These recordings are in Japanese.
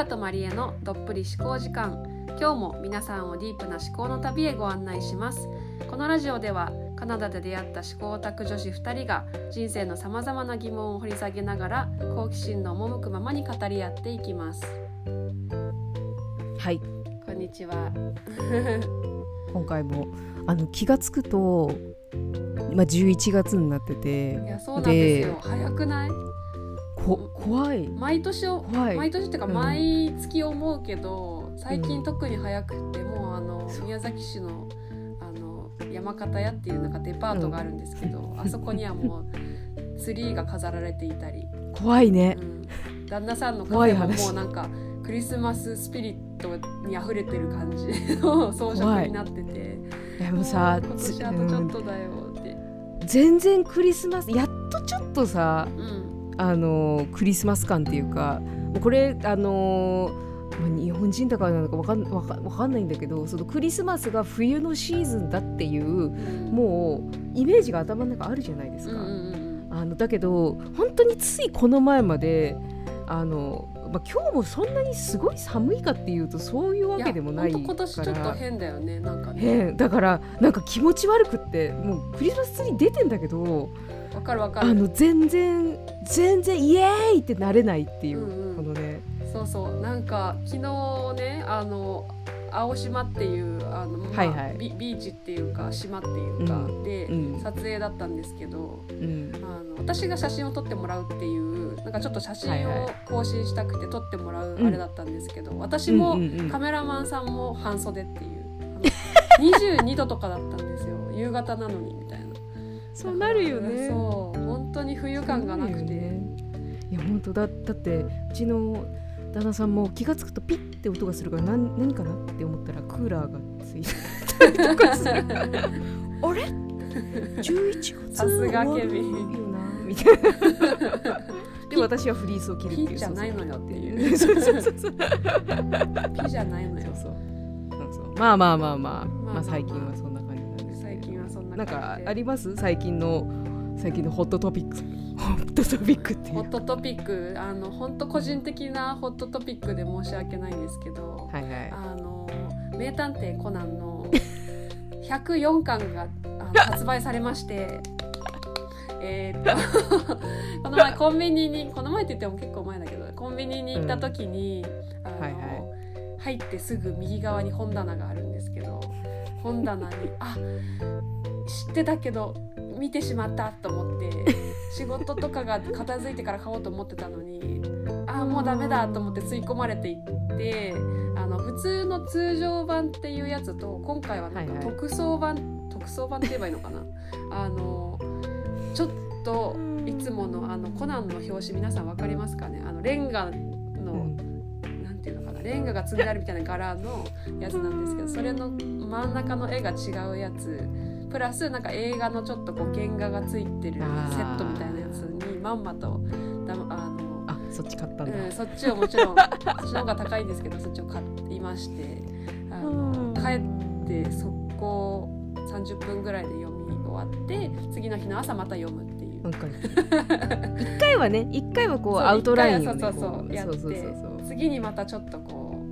カとマリエのどっぷり思考時間。今日も皆さんをディープな思考の旅へご案内します。このラジオではカナダで出会った思考オタク女子2人が人生のさまざまな疑問を掘り下げながら好奇心の赴くままに語り合っていきます。はい。こんにちは。今回もあの気がつくと今11月になってて。いやそうなんですよ。早くない？こ怖い。毎年を怖い。毎年っていうかうん。毎月思うけど、最近特に早くってもうあの宮崎市のあの山形屋っていうなんかデパートがあるんですけど、あそこにはもうツリーが飾られていたり、怖いね。うん、旦那さんのカフェももうなんかクリスマススピリットに溢れてる感じの 装飾になってて。いやもうさ今つ年あとちょっうんとだよって、全然クリスマスやっとちょっとさうんあのクリスマス感っていうかこれあのまあ日本人だからなのかわかんわかわかんないんだけどそのクリスマスが冬のシーズンだっていううん。もうイメージが頭の中あるじゃないですか。あのだけど本当についこの前まであの、まあ、今日もそんなにすごい寒いかっていうとそういうわけでもないから。と今年ちょっと変だよねなんかね。変だからなんか気持ち悪くってもうクリスマスツリー出てんだけどわかるわかる。あの全然全然イエーイってなれないっていう、うんうん。このね。そうそう。なんか昨日ねあの青島っていうあの、まあはいはい。ビビーチっていうか島っていうか、うん。で、うん。撮影だったんですけどうん。あの私が写真を撮ってもらうっていうなんかちょっと写真を更新したくて撮ってもらううん。あれだったんですけど、私も、カメラマンさんも半袖っていうあの 22度とかだったんですよ。夕方なのにそうなるよね。そう。本当に冬感がなくて、ねいや本当だ。だってうちの旦那さんも気が付くとピッて音がするから何何かなって思ったらクーラーがついてたりとかする。あれ？11月さすがケビンよなみたいな。で私はフリースを着るっていうピじゃないのよっていう。そうそうそうそう。ピじゃないのよ。そうそう。そうそう。まあまあまあまあ。まあまあ最近はそんななんかあります？最近の最近のホットトピックホットトピックってホットトピックあの本当個人的なホットトピックで申し訳ないんですけど、はいはい。あの名探偵コナンの104巻が 発売されましてえーっと この前コンビニにこの前って言っても結構前だけどコンビニに行った時に、あのはいはい。入ってすぐ右側に本棚があるんですけど本棚にあ知ってたけど見てしまったと思って 仕事とかが片付いてから買おうと思ってたのにあもうダメだと思って吸い込まれていってあの普通の通常版っていうやつと今回はなんかはいはい。特装版、特装版って言えばいいのかな？あのちょっといつものあのコナンの表紙皆さん分かりますかね？あのレンガの、うん。なんていうのかな？レンガが積んであるみたいな柄のやつなんですけどそれの真ん中の絵が違うやつプラスなんか映画のちょっとこう原画がついてるセットみたいなやつにまんまとだあのあそっち買ったんだ、うん、そっちをもちろんそっちの方が高いんですけどそっちを買いましてあのうん。帰って速攻30分ぐらいで読み終わって次の日の朝また読むっていう。一回はね一回はこうアウトラインを、ね、そうそうやって次にまたちょっとこ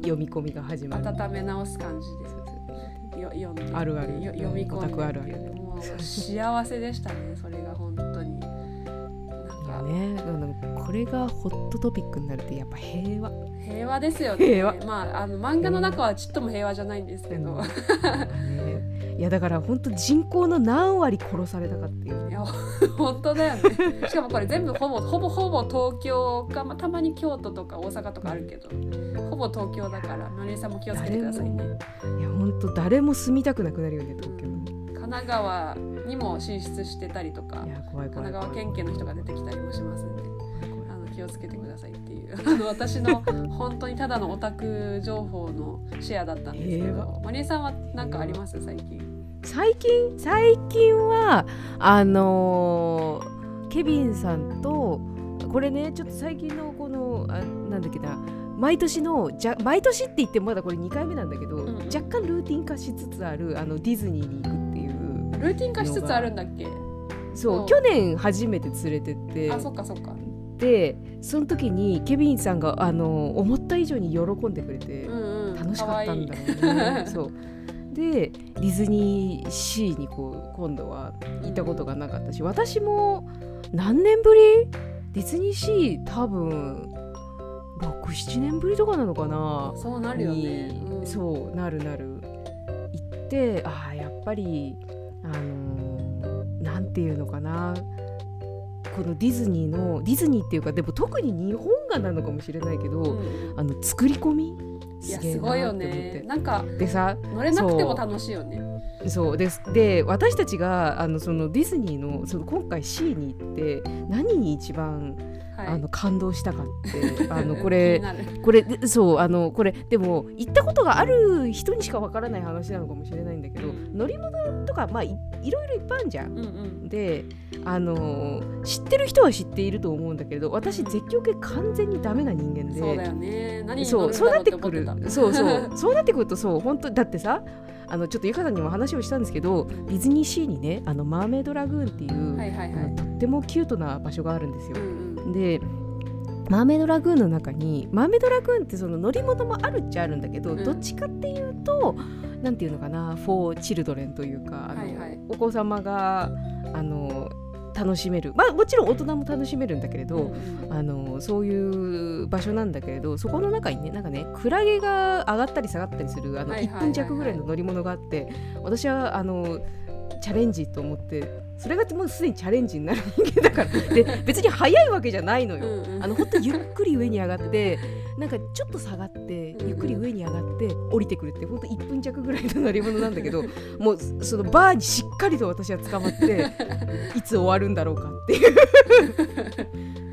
う読み込みが始まる。温め直す感じでよ読んであるある。よ読み込んであるある。もう幸せでしたねそれが本当に。なんか。ねこれがホットトピックになるってやっぱ平和、平和ですよね。平和。まああの漫画の中はちっとも平和じゃないんですけど、ね、いやだから本当人口の何割殺されたかっていう。いや 本当だよね。しかもこれ全部ほぼほぼほぼ東京か、まあ、たまに京都とか大阪とかあるけどほぼ東京だからマリエさんも気をつけてくださいね。いや本当誰も住みたくなくなるよね東京。神奈川にも進出してたりとか神奈川県警の人が出てきたりもしますんであの気をつけてくださいあ の私の本当にただのオタク情報のシェアだったんですけ平どマリエさんは何かあります？最近。最近？最近はあのーケビンさんとこれねちょっと最近のこのあなんだっけな毎年のじゃ毎年って言ってもまだこれ2回目なんだけど、んうん。若干ルーティン化しつつあるあのディズニーに行くっていうルーティン化しつつあるんだっけ？そうそう去年初めて連れてって。あそっかそっかででその時にケビンさんがあの思った以上に喜んでくれてうんうん。楽しかったんだかろうね。そう。でディズニーシーにこう今度は行ったことがなかったし私も何年ぶり？ディズニーシー多分67年ぶりとかなのかな？そうなるよね、にうん。そうなるなる。行ってああやっぱりあのーなんていうのかな？このディズニーのディズニーっていうかでも特に日本がなのかもしれないけど、うん。あの作り込み？すげえすごいよなって思って。ねなんかでさ乗れなくても楽しいよね。そう。ですで私たちがあのそのディズニーのその今回 C に行って何に一番、はい。あの感動したかってあのこ気れこれでそうあのこれでも行ったことがある人にしかわからない話なのかもしれないんだけど、うん。乗り物とかまあいいろいろいっぱいあるじゃん。うんうん。であの知ってる人は知っていると思うんだけど私絶叫系完全にダメな人間で。そうだよね。何にそう乗るんだろうっててそうなっくる。そうそう。そうなってくるとそう本当だってさあのちょっとゆかさんにも話をしたんですけどディズニーシーにねあのマーメイドラグーンっていう、はいはいはい。とってもキュートな場所があるんですよ。う。んでマーメイドラグーンの中にマーメイドラグーンってその乗り物もあるっちゃあるんだけど、うん。どっちかっていうとなんていうのかなフォーチルドレンというかあの、はいはい。お子様があの楽しめる。まあもちろん大人も楽しめるんだけれど、うんうん。あのそういう場所なんだけれどそこの中にねなんかねクラゲが上がったり下がったりするあの1はいはいはいはい。分弱ぐらいの乗り物があって私はあのチャレンジと思ってそれがもうすでにチャレンジになる人間だから。で別に速いわけじゃないのよ。うんうん。あのほんとゆっくり上に上がってなんかちょっと下がってうんゆっくり上に上がって降りてくるってほんと1分弱ぐらいの乗り物なんだけど もうそのバーにしっかりと私は捕まって いつ終わるんだろうかっていう。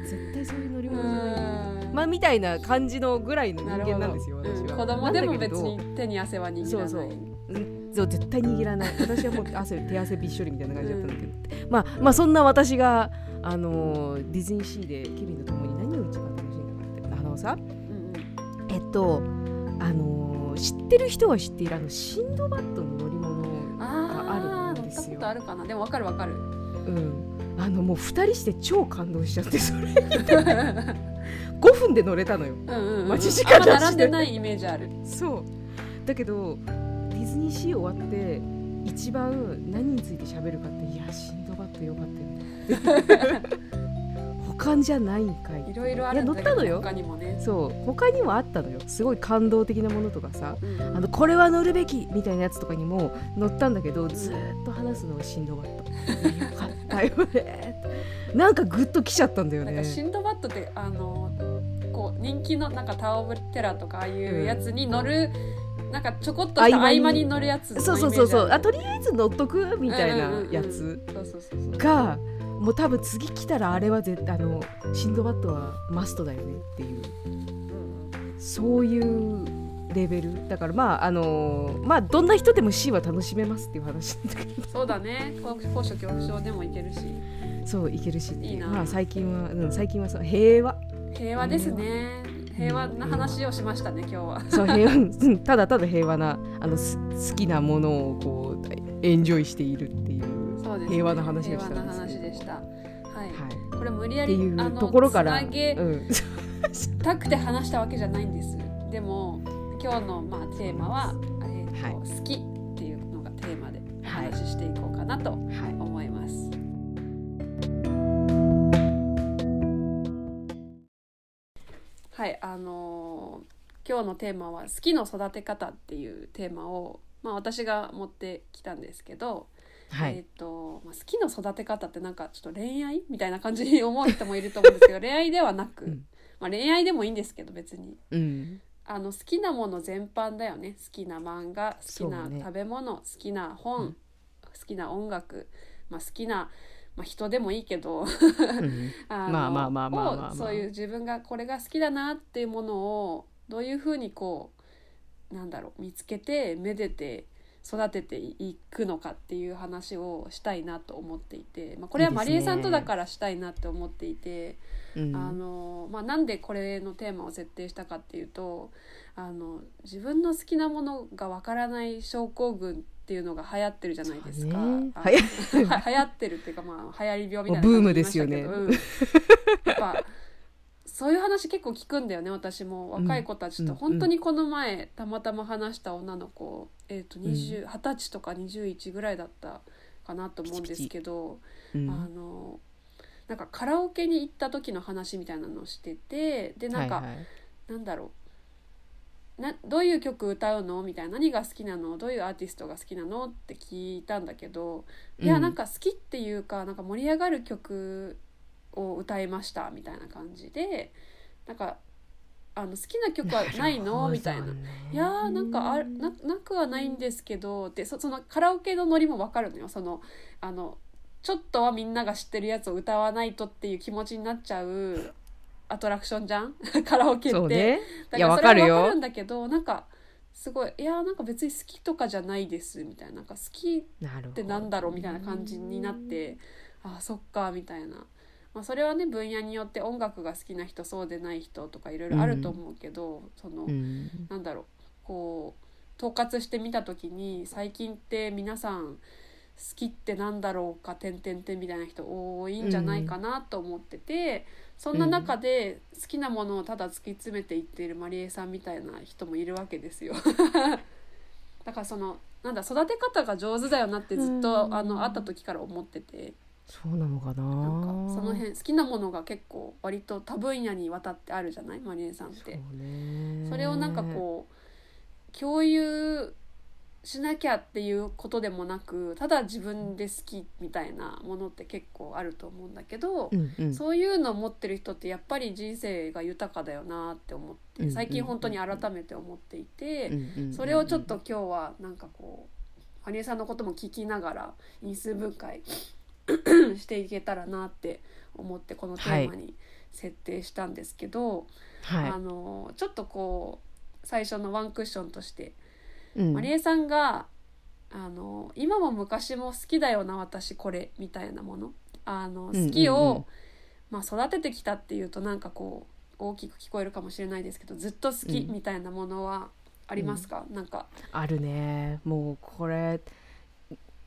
絶対そういう乗り物じゃないまあみたいな感じのぐらいの人間なんですよ私は。うん。子供でも別に手に汗は握らない。そうそう。うんそう絶対握らない。私はもう 汗手汗びっしょりみたいな感じだったんだけど、まあまあそんな私があのーディズニーシーでケビンと共に何を一番楽しんだかって。あのさうんうん。えっとあのー知ってる人は知っているあのシンドバッドの乗り物あーあるんですよ。乗ったことあるかな。でもわかるわかる。うん。あのもう2人して超感動しちゃってそれ。5分で乗れたのよ。うんうんうん待ち時間並んでないイメージある。そう。だけどディズニーシー終わって一番何について喋るかっていやシンドバッドよかったよね。他じゃないんかいいろいろあるんだけどいや乗ったのよ。他にもね。そう。他にもあったのよ。すごい感動的なものとかさ。うん。あのこれは乗るべきみたいなやつとかにも乗ったんだけどずーっと話すのはシンドバッドよかったよねなんかグッときちゃったんだよね。なんかシンドバッドってあのこう人気のなんかタワー・オブ・テラーとかああいうやつに乗る、なんかちょこっとした合合間に乗るやつのそうそうそうそう。あとりあえず乗っとくみたいなやつ、がもう多分次来たらあれは絶対あのシンドバッドはマストだよねっていう。うんそういうレベル。だからまああのまあどんな人でも C は楽しめますっていう話だけど。そうだね。高高所恐怖症でもいけるし。そういけるしいいな。まあ最近は、うん、最近はそう平和。平和ですね平和な話をしましたね今日は。そう平和うんただただ平和なあのす好きなものをこうエンジョイしているっていう平和な話をした平和な話でした。はい、はい。これ無理やりあのところから、つなげうん、たくて話したわけじゃないんです。でも今日のまあテーマは、えーとはい。好きっていうのがテーマでおはい。話ししていこうかなとはい。思います。はい、あのー今日のテーマは「好きの育て方」っていうテーマを、まあ、私が持ってきたんですけど、はい。えーとまあ、好きの育て方ってなんかちょっと恋愛みたいな感じに思う人もいると思うんですけど恋愛ではなく、うん。まあ、恋愛でもいいんですけど別に。うん。あの好きなもの全般だよね。好きな漫画好きな食べ物、好きな本、うん。好きな音楽、まあ、好きな、まあ、人でもいいけどうん。あのまあまあまあまあそういう自分がこれが好きだなっていうものをどういうふうにこうなんだろう見つけてめでて育てていくのかっていう話をしたいなと思っていて、まあ、これはいいですね。マリエさんとだからしたいなって思っていて。うん。あのまあ、なんでこれのテーマを設定したかっていうとあの自分の好きなものがわからない症候群っていうのが流行ってるじゃないですか。ね。あはやは流行ってるっていうか、まあ、流行り病みたいなブームですよね。うん。やっぱそういう話結構聞くんだよね私も。若い子たちと、うん本当にこの前たまたま話した女の子、えー、と20 20歳とか21ぐらいだったかなと思うんですけど。うん。あのなんかカラオケに行った時の話みたいなのをしてて。でなんか、はいはい。なんだろうなどういう曲歌うの？みたいな。何が好きなの？どういうアーティストが好きなの？って聞いたんだけど。いやうんなんか好きっていうかなんか盛り上がる曲を歌いましたみたいな感じで。なんかあの好きな曲はないの？みたいな。いやーなんかあななくはないんですけど。でそそのカラオケのノリも分かるのよ。そのあのちょっとはみんなが知ってるやつを歌わないとっていう気持ちになっちゃうアトラクションじゃん？カラオケって。そうね。だいやからそれはわかるかるんだけどなんかすごいいやなんか別に好きとかじゃないですみたいな。なんか好きってなんだろうみたいな感じになってあそっかみたいな、まあ、それはね分野によって音楽が好きな人そうでない人とかいろいろあると思うけど、その、うん。なんだろうこう統括してみた時に最近って皆さん好きってなんだろうか点々点みたいな人多いんじゃないかなと思ってて、そんな中で好きなものをただ突き詰めていっているまりえさんみたいな人もいるわけですよ。だからそのなんだ育て方が上手だよなってずっと、うん。あの会った時から思ってて。そうなのかな。なんかその辺好きなものが結構割と多分野にわたってあるじゃないまりえさんって。そうね。それをなんかこう共有しなきゃっていうことでもなくただ自分で好きみたいなものって結構あると思うんだけど、うんうん。そういうのを持ってる人ってやっぱり人生が豊かだよなって思って最近本当に改めて思っていて、うんうんうんそれをちょっと今日はなんかこう羽生さんのことも聞きながら因数分解 していけたらなって思ってこのテーマに設定したんですけど。あはのちょっとこう最初のワンクッションとして、いうん。まりえさんがあの今も昔も好きだよな私これみたいなもの。あのうんうん好きを、まあ、育ててきたっていうとなんかこう大きく聞こえるかもしれないですけどずっと好きうん。みたいなものはありますか、なんか。あるね。もうこれ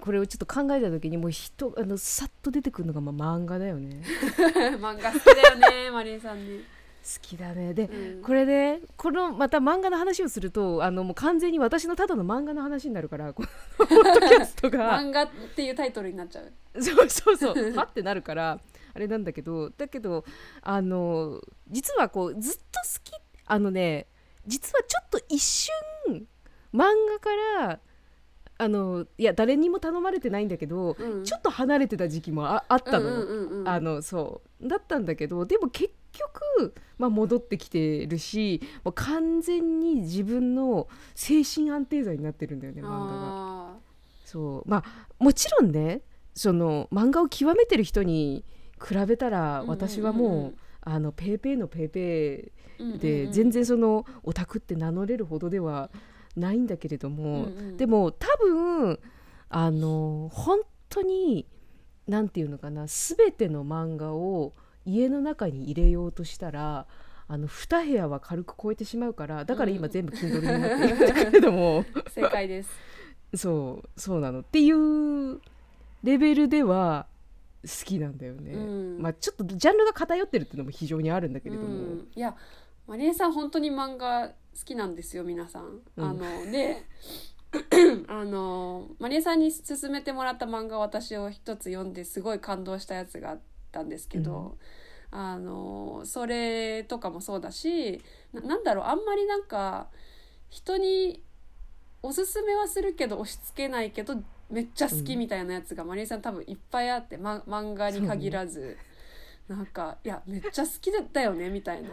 これをちょっと考えた時にもう人あのさっと出てくるのがまあ漫画だよね。漫画好きだよねマリエさんね。好きだね。でうん。これねこのまた漫画の話をするとあのもう完全に私のただの漫画の話になるからこのポッドキャストが。漫画っていうタイトルになっちゃう。そうそうそう。は ってなるからあれなんだけど。だけどあの実はこうずっと好きあのね実はちょっと一瞬漫画からあのいや誰にも頼まれてないんだけど、うん。ちょっと離れてた時期もああったのよ、うんうんうんうん。あのそうだったんだけどでも結局、まあ、戻ってきてるしもう完全に自分の精神安定剤になってるんだよね漫画が。あそう。まあもちろんねその漫画を極めてる人に比べたらうんうんうんうん。私はもう,、あのペーペーのペーペーで、うん全然そのオタクって名乗れるほどではないんだけれども、うんうん。でも多分あの本当になんていうのかな全ての漫画を家の中に入れようとしたらあの2部屋は軽く超えてしまうからだから今うん。全部 Kindle になってるんだけれども。正解です。そうそうなの。っていうレベルでは好きなんだよね、うん。まあちょっとジャンルが偏ってるっていうのも非常にあるんだけれども、うん、いやマリエさん本当に漫画好きなんですよ皆さん。うん。あので あのマリエさんに勧めてもらった漫画を私を一つ読んですごい感動したやつがあったんですけど、あのそれとかもそうだしななんだろうあんまりなんか人におすすめはするけど押し付けないけどめっちゃ好きみたいなやつがマリエさん多分いっぱいあって、ま、漫画に限らず。なんかいやめっちゃ好きだったよねみたいな。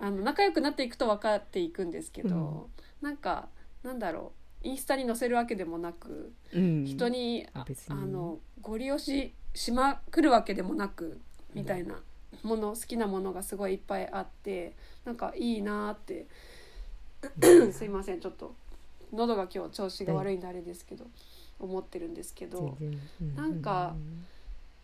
あの仲良くなっていくと分かっていくんですけど、なんかなんだろうインスタに載せるわけでもなく、うん。人にあのご利用ししまくるわけでもなくみたいなもの好きなものがすごいいっぱいあってなんかいいなーって。すいませんちょっと。喉が今日調子が悪いんであれですけど思ってるんですけど。うなんか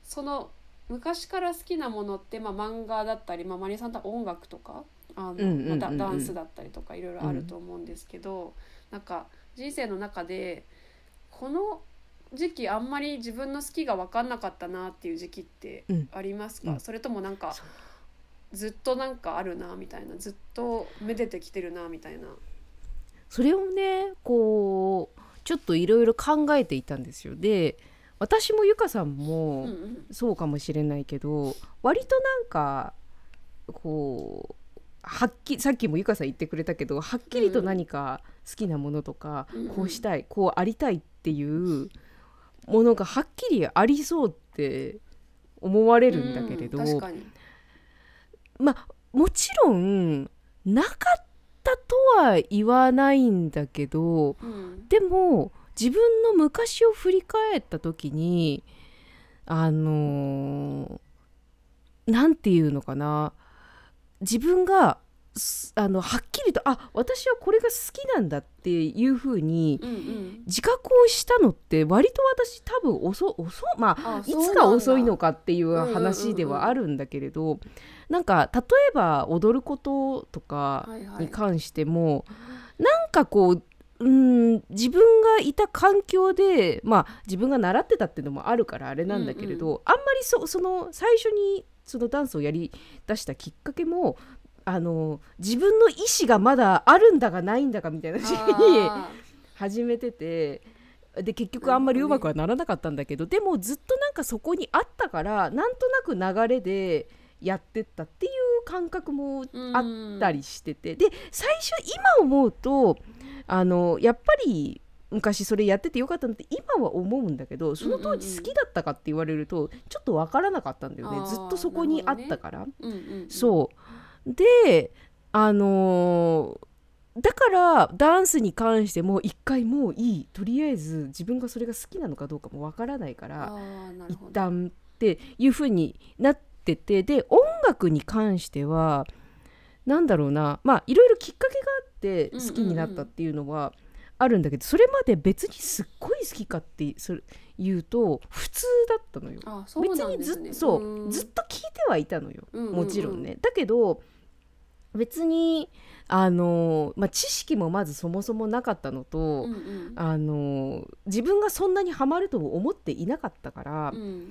その昔から好きなものって、まあ、漫画だったり、まあ、マリさんと音楽とかあの、うんうんうんうんまあダダンスだったりとかいろいろあると思うんですけど、なんか人生の中でこの時期あんまり自分の好きが分かんなかったなっていう時期ってうん。ありますか、うん。それともなんかずっとなんかあるなみたいなずっとめでてきてるなみたいな。それをねこうちょっといろいろ考えていたんですよ。で私もゆかさんうんもうん。そうかもしれないけど割となんかこうはっきさっきもゆかさん言ってくれたけどはっきりと何か好きなものとか、こうしたいこうありたいっていうものがはっきりありそうって思われるんだけれど、まあもちろんなかったとは言わないんだけどうん。でも自分の昔を振り返った時にあのーなんていうのかな自分がすあのはっきりとあ私はこれが好きなんだっていうふうにうんうん。自覚をしたのって割と私多分遅遅まああいつが遅いのかかっていう話ではあるんだけれど、なんか例えば踊ることとかに関しても、なんかこううん自分がいた環境でまあ自分が習ってたっていうのもあるからあれなんだけれど、あんまりそその最初にそのダンスをやりだしたきっかけもあの自分の意思がまだあるんだかないんだかみたいな時期にあ始めててで結局あんまりうまくはならなかったんだけどでもずっとなんかそこにあったからなんとなく流れでやってったっていう感覚もーあったりしてて、で最初今思うとあのやっぱり昔それやっててよかったなって今は思うんだけどその当時好きだったかって言われるとちょっと分からなかったんだよね、ずっとそこにあったから。うんうんうん。そうであのーだからダンスに関しても一回もういい。とりあえず自分がそれが好きなのかどうかもわからないから一旦っていう風になっててで音楽に関してはなんだろうなまあいろいろきっかけがあって好きになったっていうのはあるんだけど、それまで別にすっごい好きかってそれ言うと普通だったのよ。あそう別にずそううん。ずっと聞いてはいたのよ、もちろんね。だけど別にあの、まあ、知識もまずそもそもなかったのと、うんうん。あの自分がそんなにハマるとも思っていなかったから、うん。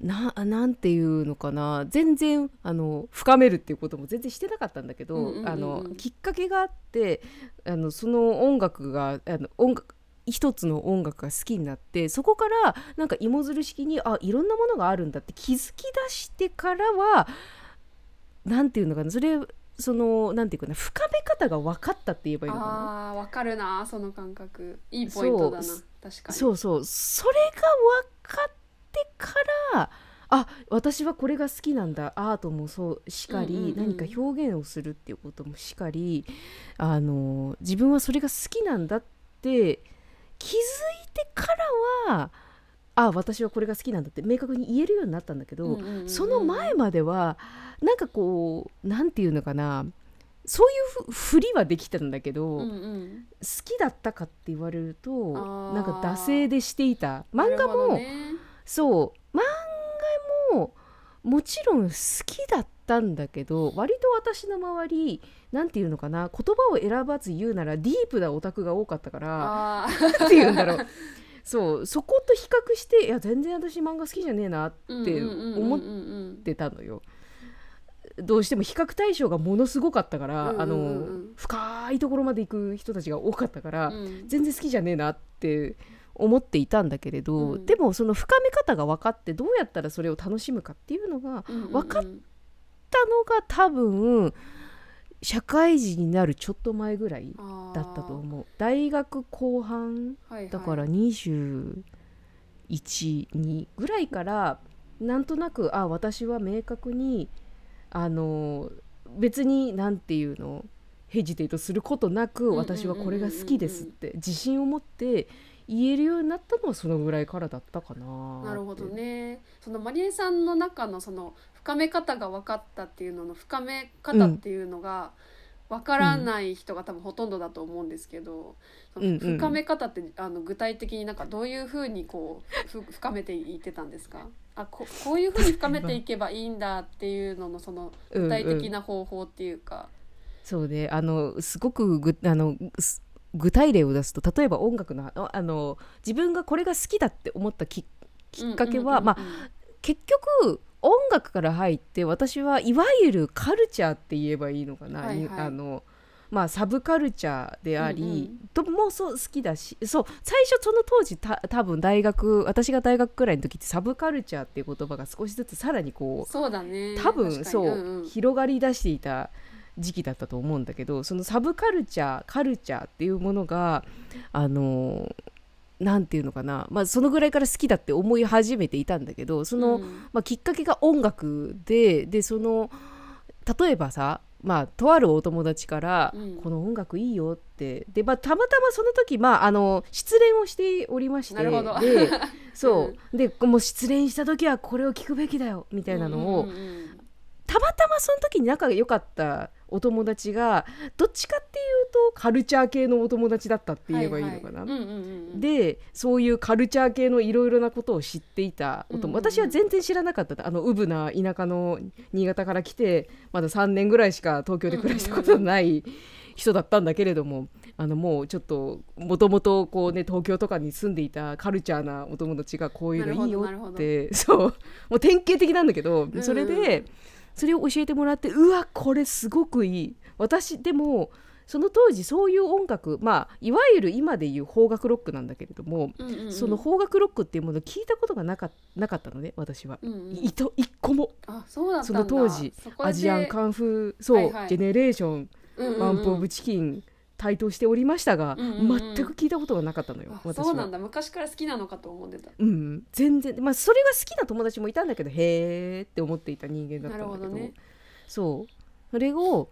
ななんていうのかな全然あの深めるっていうことも全然してなかったんだけど、うんうんうんうん。あのきっかけがあってあのその音楽があの音楽一つの音楽が好きになってそこからなんか芋づる式にあいろんなものがあるんだって気づき出してからはなんていうのかなそれそのなんていうかな深め方が分かったって言えばいいのかな？あーわかるなその感覚。いいポイントだな。確かに。そうそう。それが分かってからあ私はこれが好きなんだアートもそうしかり、うんうんうん。何か表現をするっていうこともしかりあの自分はそれが好きなんだって気づいてからはあ私はこれが好きなんだって明確に言えるようになったんだけど、うんうんうんうん。その前まではなんかこうなんていうのかな。そういうふふりはできたんだけど、うんうん好きだったかって言われるとなんか惰性でしていた。漫画も、ねそう。漫画ももちろん好きだったんだけど割と私の周りなんていうのかな。言葉を選ばず言うならディープなオタクが多かったからあなんて言うんだろう。そう。そこと比較していや全然私漫画好きじゃねえなってー思っうんうんうんうんうん。てたのよ。どうしても比較対象がものすごかったから、うんうんうん。うんあの深いところまで行く人たちが多かったから、うん。全然好きじゃねえなって思っていたんだけれど、うん。でもその深め方が分かってどうやったらそれを楽しむかっていうのがうんうんうん。わかったのが多分社会人になるちょっと前ぐらいだったと思う。大学後半はいだから212ぐらいからなんとなくあ私は明確にあの別になんていうのヘジテイトすることなくんうんうん私はこれが好きですって自信を持って言えるようになったのはそのぐらいからだったかななるほどね。そのマリエさんの中のその深め方が分かったっていうのの深め方っていうのが分からない人が多分ほとんどだと思うんですけど、うんうん。深め方ってあの具体的になんかどういうふうにこうふ深めていってたんですか？あここういうふうに深めていけばいいんだっていうののその具体的な方法っていうか。そうね。あのすごくぐあのす具体例を出すと例えば音楽のああの自分がこれが好きだって思ったききっかけは、まあうんうんうんうん。結局音楽から入って私はいわゆるカルチャーって言えばいいのかな、はいはい。あのまあ、サブカルチャーであり、うんうん。ともそう好きだしそう最初その当時た多分大学私が大学くらいの時ってサブカルチャーっていう言葉が少しずつさらにこうそうだね。多分確かに。そう、んん。広がり出していた時期だったと思うんだけどそのサブカルチャーカルチャーっていうものがあのなんていうのかな、まあ、そのぐらいから好きだって思い始めていたんだけどその、うん。まあ、きっかけが音楽ででその例えばさまあ、とあるお友達から、うん。この音楽いいよってで、まあ、たまたまその時、まあ、あの失恋をしておりましてでそう、でもう失恋した時はこれを聞くべきだよみたいなのを、うんうんうん。たまたまその時に仲が良かったお友達がどっちかっていうとカルチャー系のお友達だったって言えばいいのかな。でそういうカルチャー系のいろいろなことを知っていたお友、私は全然知らなかった。あのうぶな田舎の新潟から来てまだ3年ぐらいしか東京で暮らしたことのない人だったんだけれども、あのもうちょっともともとこうね東京とかに住んでいたカルチャーなお友達がこういうのいいよって。そう。もう典型的なんだけど、それでそれを教えてもらってうわこれすごくいい。私でもその当時そういう音楽まあいわゆる今でいう邦楽ロックなんだけれども、うんうんうん。その邦楽ロックっていうものを聞いたことがなかなかったのね私は。うんうん。いと一個も。あそうだったそんだ。の当時アジアンカンフーそう、はいはい。ジェネレーション、うんうんうん。ワンプ・オブ・チキン台頭しておりましたが、うんうんうん。全く聞いたことがなかったのよ。そうなんだ。昔から好きなのかと思ってた。うん、全然。まあそれが好きな友達もいたんだけどへーって思っていた人間だったんだけど。なるほどね。そう。それを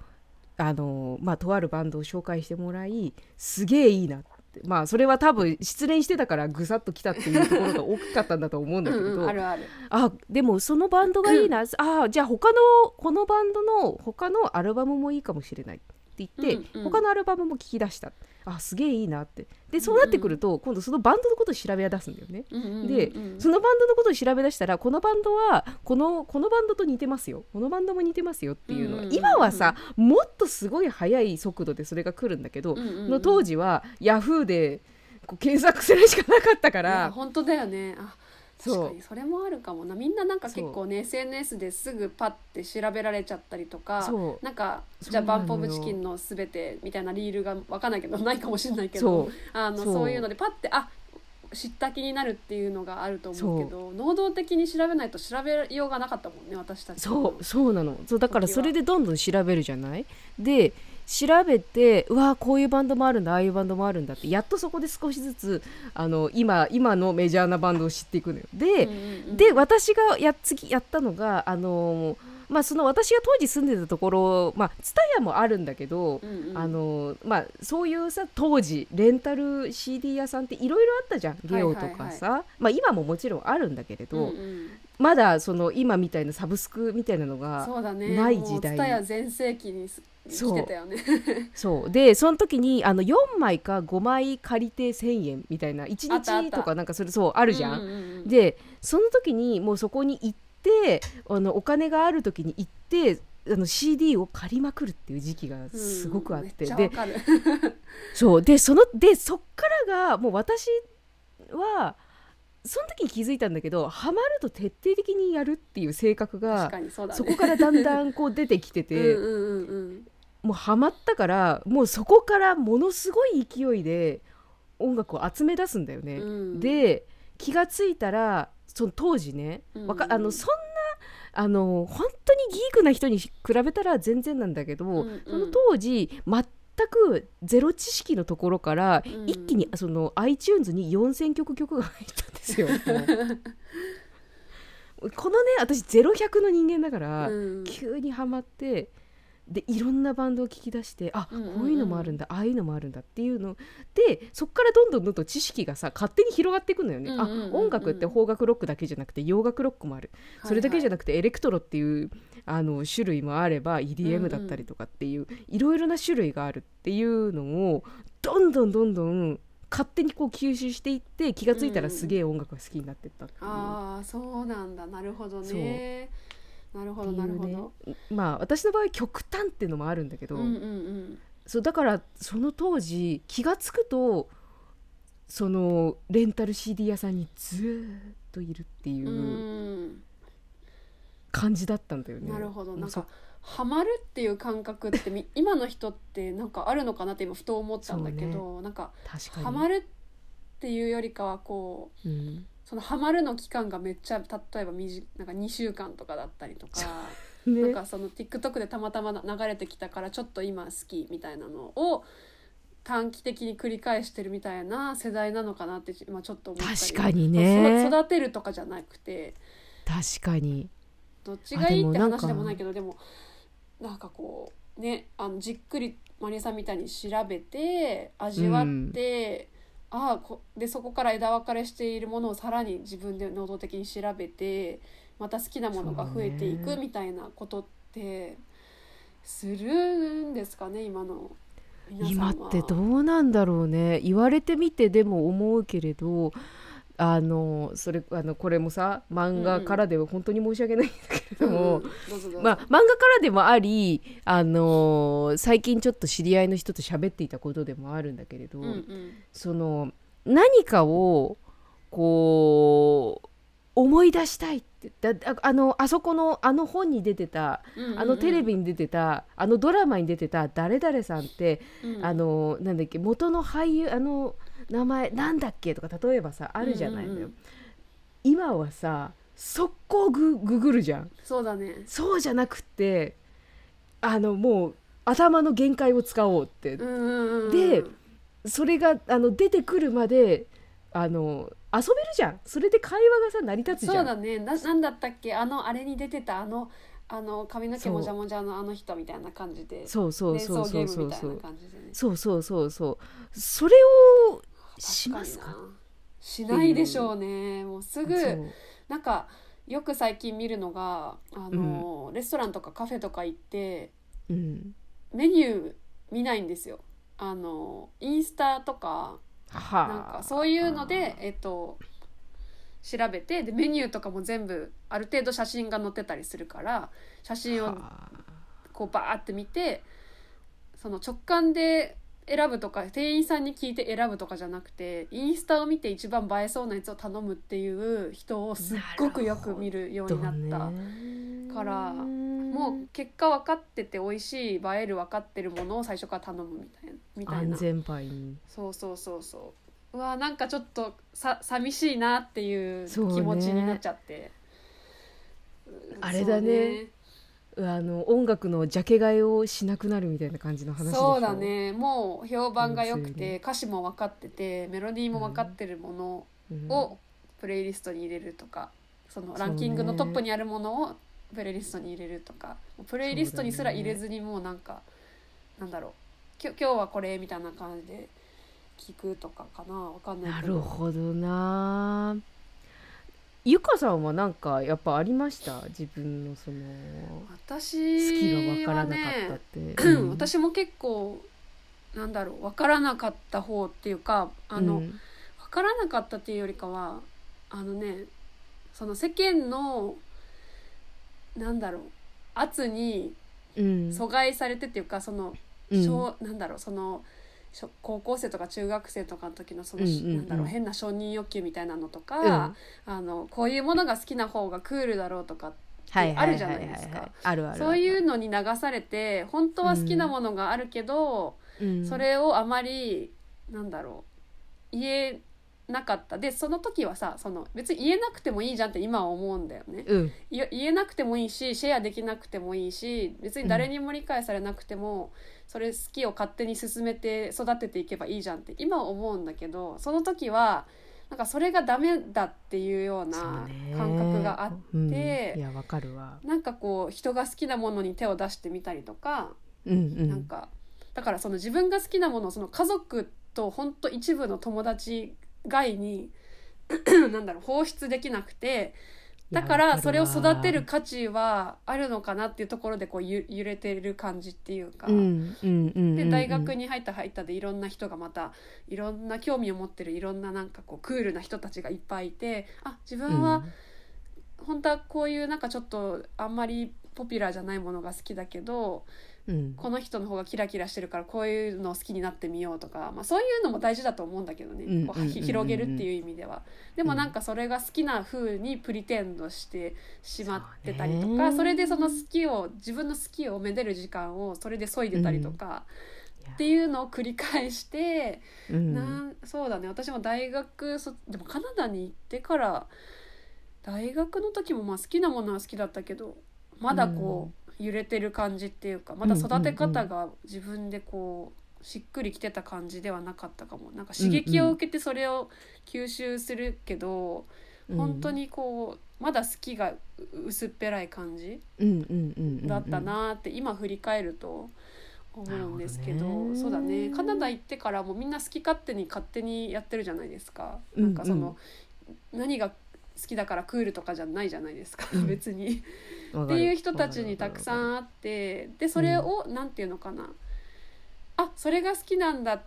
あのまあとあるバンドを紹介してもらいすげえいいなって。まあそれは多分失恋してたからぐさっときたっていうところが大きかったんだと思うんだけれど、うんうんあるある。あでもそのバンドがいいな、あじゃあ他のこのバンドの他のアルバムもいいかもしれないって言って、うんうん。他のアルバムも聞き出した。あすげえいいなって。でそうなってくると、今度そのバンドのことを調べ出すんだよね。うんうんうんうんで、そのバンドのことを調べ出したらこのバンドはこのこのバンドと似てますよ。このバンドも似てますよっていうのは、うんうんうんうん。今はさもっとすごい速い速度でそれが来るんだけど、うんうんうん。の当時はヤフーでこう検索するしかなかったから。本当だよね。あ確かにそれもあるかもな。みんななんか結構ね SNS ですぐパッて調べられちゃったりとかなんかじゃあバンプ・オなのよブ・チキンのすべてみたいなリールがわかんないけどないかもしれないけどそう。あのそう。いうのでパッてあ知った気になるっていうのがあると思うけど能動的に調べないと調べようがなかったもんね私たちそうそうなの。そうだからそれでどんどん調べるじゃない？で調べてうわこういうバンドもあるんだああいうバンドもあるんだってやっとそこで少しずつあの今今のメジャーなバンドを知っていくのよ。で、うんうんうんで私がや次やったのがあのまあその私が当時住んでたところまあツタヤもあるんだけど、うんうん。あのまあそういうさ当時レンタル CD 屋さんっていろいろあったじゃんゲオとかさ、まあ今ももちろんあるんだけれど、うんうん。まだその今みたいなサブスクみたいなのがそうだね。ない時代。もう TSUTAYA 全盛期にすそう。ね。そう。でその時にあの4枚か5枚借りて1000円みたいな1あったあった日とかなんかそれそうあるじゃん。うんうんうんでその時にもうそこに行ってあのお金がある時に行ってあの CD を借りまくるっていう時期がすごくあって、でうんめっちゃわかる。そう。でそのでそっからがもう私はその時に気づいたんだけどハマると徹底的にやるっていう性格確がそね。そこからだんだんこう出てきてて。うんもうハマったからもうそこからものすごい勢いで音楽を集め出すんだよね。うん。で気がついたらその当時ね、わかうんあのそんなあの本当にギークな人に比べたら全然なんだけど、うんうん。その当時全くゼロ知識のところから、うん。一気にその iTunes に4,000曲曲が入ったんですよ。このね私ゼロ100の人間だから、うん。急にハマってでいろんなバンドを聞き出してあ、うんうんうん。こういうのもあるんだああいうのもあるんだっていうの。でそこからどんどんどんどん知識がさ勝手に広がっていくのよね、うんうんうんうんあ音楽って邦楽ロックだけじゃなくて洋楽ロックもある、それだけじゃなくてエレクトロっていうあの種類もあれば EDM だったりとかっていう、いろいろな種類があるっていうのをどんどんどんどん勝手にこう吸収していって気がついたらすげえ音楽が好きになってったっていう。ああそうなんだ。なるほどねなるほどなるほど。まあ私の場合極端っていうのもあるんだけど、うんうんうん。そうだからその当時気が付くとそのレンタル CD 屋さんにずーっといるっていうう、ん感じだったんだよね。なるほど。なんかハマるっていう感覚ってみ 今の人ってなんかあるのかなって今ふと思ったんだけど、なんかハマるっていうよりかはこううんそのハマるの期間がめっちゃ例えばみじなんか2週間とかだったりとか。ね。なんかその TikTok でたまたま流れてきたからちょっと今好きみたいなのを短期的に繰り返してるみたいな世代なのかなって今ちょっと思ったり。確かにね。育てるとかじゃなくて確かにどっちがいいって話でもないけどでもなんかこうねあのじっくりマリエさんみたいに調べて味わって、ああこでそこから枝分かれしているものをさらに自分で能動的に調べてまた好きなものが増えていくみたいなことってするんですかね今の。今ってどうなんだろうね言われてみてでも思うけれどあのそれあのこれもさ漫画からでは本当に申し訳ないんだけれども、うんどうぞどうぞ。まあ、漫画からでもあり、あの最近ちょっと知り合いの人と喋っていたことでもあるんだけれど、うんうん。その何かをこう思い出したいってだああのあそこのあの本に出てたあのテレビに出てたあのドラマに出てた誰々さんって、うん。あのなんだっけ元の俳優あの名前なんだっけとか例えばさあるじゃないのよ、うんうんうん。今はさ速攻グググるじゃん。そうだね。そうじゃなくってあのもう頭の限界を使おうって、でそれがあの出てくるまであの遊べるじゃん。それで会話がさ成り立つじゃそうんだね。ななんだったっけ？あのあれに出てたあのあの髪の毛もじゃもじゃのあの人みたいな感じで。そうそう連そうそうそうそうそうそうそうそれをしますか？しないでしょうね。もうすぐなんかよく最近見るのがあの、レストランとかカフェとか行ってうん。メニュー見ないんですよ。あのインスタとかはあ。なんかそういうのでえっと調べてでメニューとかも全部ある程度写真が載ってたりするから写真をはあ。こうバーって見てその直感で選ぶとか店員さんに聞いて選ぶとかじゃなくてインスタを見て一番映えそうなやつを頼むっていう人をすっごくよく見るようになった。からもう結果分かってて美味しい映える分かってるものを最初から頼むみたいなみたいな。安全牌にそうそうそうそう。うわなんかちょっとさ寂しいなっていう気持ちになっちゃって、あれだねあの音楽のジャケ買いをしなくなるみたいな感じの話でしょ？そうだね。もう評判が良くて歌詞も分かっててメロディーも分かってるものうん。をプレイリストに入れるとかそのランキングのトップにあるものをプレイリストに入れるとかプレイリストにすら入れずにもうなんかなんだろう。今日はこれみたいな感じで聞くとかかな。分かんないなけど。るほどなゆかさんはなんかやっぱありました？自分のその私好きがわからなかったって、うん。私も結構なんだろう分からなかった方っていうかあの、うん。分からなかったっていうよりかはあのねその世間のなんだろう圧にうん。阻害されてっていうかその、うん。小なんだろうその小高校生とか中学生とかの時のその、うんうんうん。なんだろう変な承認欲求みたいなのとか、うん。あのこういうものが好きな方がクールだろうとかはいあるじゃないですか。そういうのに流されて本当は好きなものがあるけど、うん。それをあまりなんだろう言えなかった。でその時はさその別に言えなくてもいいじゃんって今は思うんだよね。うん。言えなくてもいいしシェアできなくてもいいし別に誰にも理解されなくても、それ好きを勝手に進めて育てていけばいいじゃんって今は思うんだけどその時はなんかそれがダメだっていうような感覚があって、うん。いやわかるわ。なんかこう人が好きなものに手を出してみたりとか、うんうん。なんかだからその自分が好きなものをその家族と本当一部の友達外に なんだろう放出できなくてだからそれを育てる価値はあるのかなっていうところでこうゆ揺れてる感じっていうか。で大学に入った入ったでいろんな人がまたいろんな興味を持ってるいろんななんかこうクールな人たちがいっぱいいてあ自分は本当はこういうなんかちょっとあんまりポピュラーじゃないものが好きだけどうん。この人の方がキラキラしてるからこういうのを好きになってみようとか、まあ、そういうのも大事だと思うんだけどね、広げるっていう意味では。でもなんかそれが好きな風にプリテンドしてしまってたりとかそれでその好きを自分の好きをめでる時間をそれで削いでたりとか、っていうのを繰り返して、うん。なんそうだね。私も大学そでもカナダに行ってから大学の時もまあ好きなものは好きだったけどまだこう揺れてる感じっていうかまだ育て方が自分でこうしっくりきてた感じではなかったかも。なんか刺激を受けてそれを吸収するけど、本当にこうまだ好きが薄っぺらい感じうんうんうんうんだったなって今振り返ると思うんですけどねそうだね。カナダ行ってからもみんな好き勝手に勝手にやってるじゃないですか。うん。なんかその、何が好きだからクールとかじゃないじゃないですか、うん。別に。っっていう人たちにたくさんんあってでそれをなんていうのかな。あそれが好きなんだっ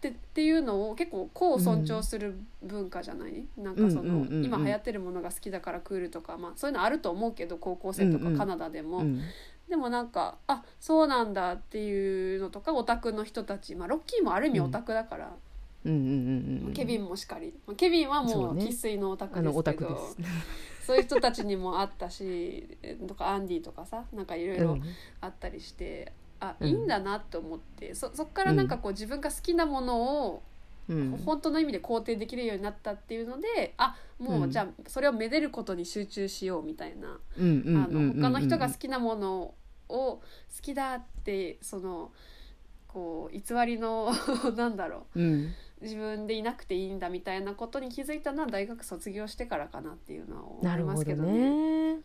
てっていうのを結構こう尊重する文化じゃない、なんかその、うんうんうんうん。今流行ってるものが好きだからクールとか、まあ、そういうのあると思うけど高校生とうんうん。かカナダでも、うん。でもなんかあそうなんだっていうのとかオタクの人たち、まあ、ロッキーもある意味オタクだから、うんうんうんうん。ケビンもしかり。まあケビンはもう生粋のオタクですけど。そういう人たちにもあったしえとかアンディとかさなんかいろいろうん。あったりして、あうん。いいんだなって思って。そそっからなんかこう自分が好きなものを、うん。本当の意味で肯定できるようになったっていうのであもう、うん。じゃあそれをめでることに集中しようみたいな、他の人が好ききなものを好きだってそのこう偽りの なんだろう。うん自分でいなくていいんだみたいなことに気づいたのは大学卒業してからかなっていうのは思ないますけどね。ね。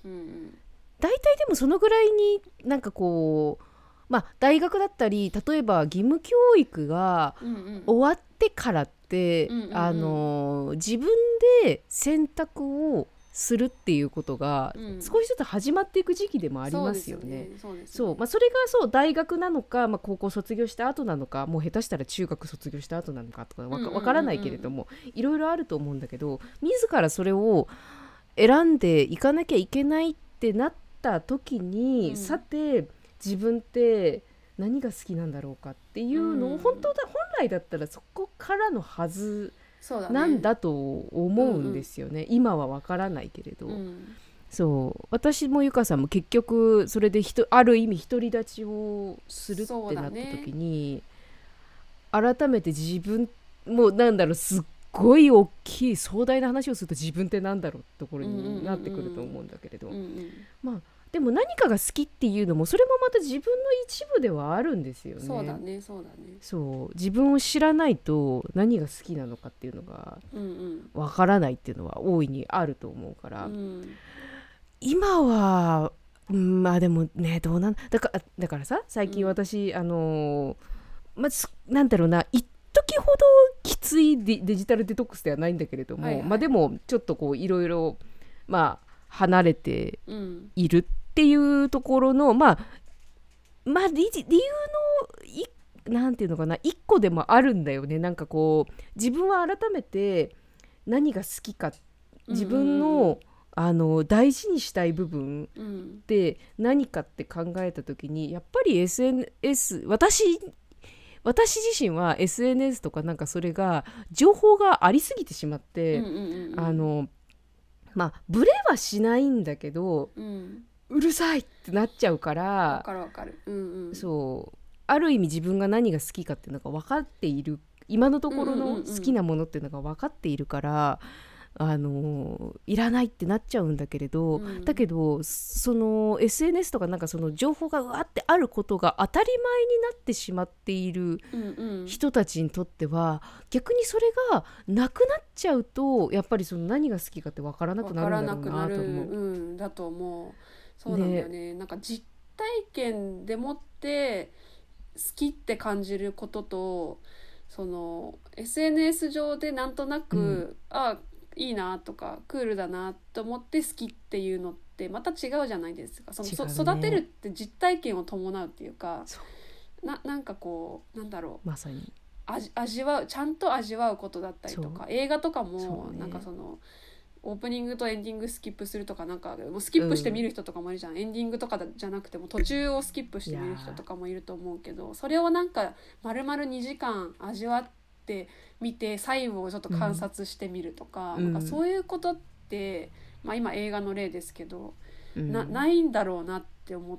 うんうん。大体でもそのぐらいになんかこうまあ大学だったり例えば義務教育が終わってからって、うんうんうんあの自分で選択をするっていうことがうん。少しずつ始まっていく時期でもありますよね。そうまあ、それがそう大学なのか、まあ、高校卒業した後なのかもう下手したら中学卒業した後なのかとかわかわからないけれどもいろいろあると思うんだけど自らそれを選んでいかなきゃいけないってなった時に、うん。さて自分って何が好きなんだろうかっていうのを、うん。本当だ本来だったらそこからのはずね。なんだと思うんですよね、今はわからないけれど。うん。そう。私もゆかさんも結局それでひとある意味独り立ちをするってなったね時に、改めて自分もうなんだろうすっごい大きい壮大な話をすると自分ってなんだろうってところになってくると思うんだけれど、うんうん。まあでも何かが好きっていうのもそれもまた自分の一部ではあるんですよね。そうだねそうだね。そう。自分を知らないと何が好きなのかっていうのがわからないっていうのは大いにあると思うから、うん。今はうんまあでもねどうなんだからだからさ最近うん。私、あのーまあすなんだろうな一時ほどきついデデジタルデトックスではないんだけれども、はいはい。まあでもちょっとこういろいろまあ離れてうん。いるっていうところのまあまあ理理由のいなんていうのかな一個でもあるんだよね。なんかこう自分は改めて何が好きか自分の,、あの大事にしたい部分うん。って何かって考えた時にやっぱり SNS 私私自身は SNS とかなんかそれが情報がありすぎてしまって、あのまあブレはしないんだけどうんうるさいってなっちゃうかわらかるわかる。うんうん。そう。ある意味自分が何が好きかっていうのが分かっている。今のところのうんうんうんうん。好きなものっていうのが分かっているから、あのいらないってなっちゃうんだけれど、うん。だけどその SNS とかなんかその情報がうわってあることが当たり前になってしまっているうんうん。人たちにとっては逆にそれがなくなっちゃうとやっぱりその何が好きかって分からなくなるんだろうなと思う。うん。だと思うそうなんだよね。なんか実体験でもって好きって感じることとその SNS 上でなんとなく、うん。あいいなとかクールだなと思って好きっていうのってまた違うじゃないですか。その、ね。育てるって実体験を伴うっていうかそななんかこうなんだろう。まさに。味味わうちゃんと味わうことだったりとそか映画とかそもなんかそのオープニングとエンディングスキップするとかなんかもうスキップして見る人とかもいるじゃん、エンディングとかじゃなくても途中をスキップして見る人とかもいると思うけどそれをなんか丸々2時間味わってみて細部をちょっと観察してみるとか,、うん。なんかそういうことって、まあ、今映画の例ですけど、うん。なないんだろうなって思っ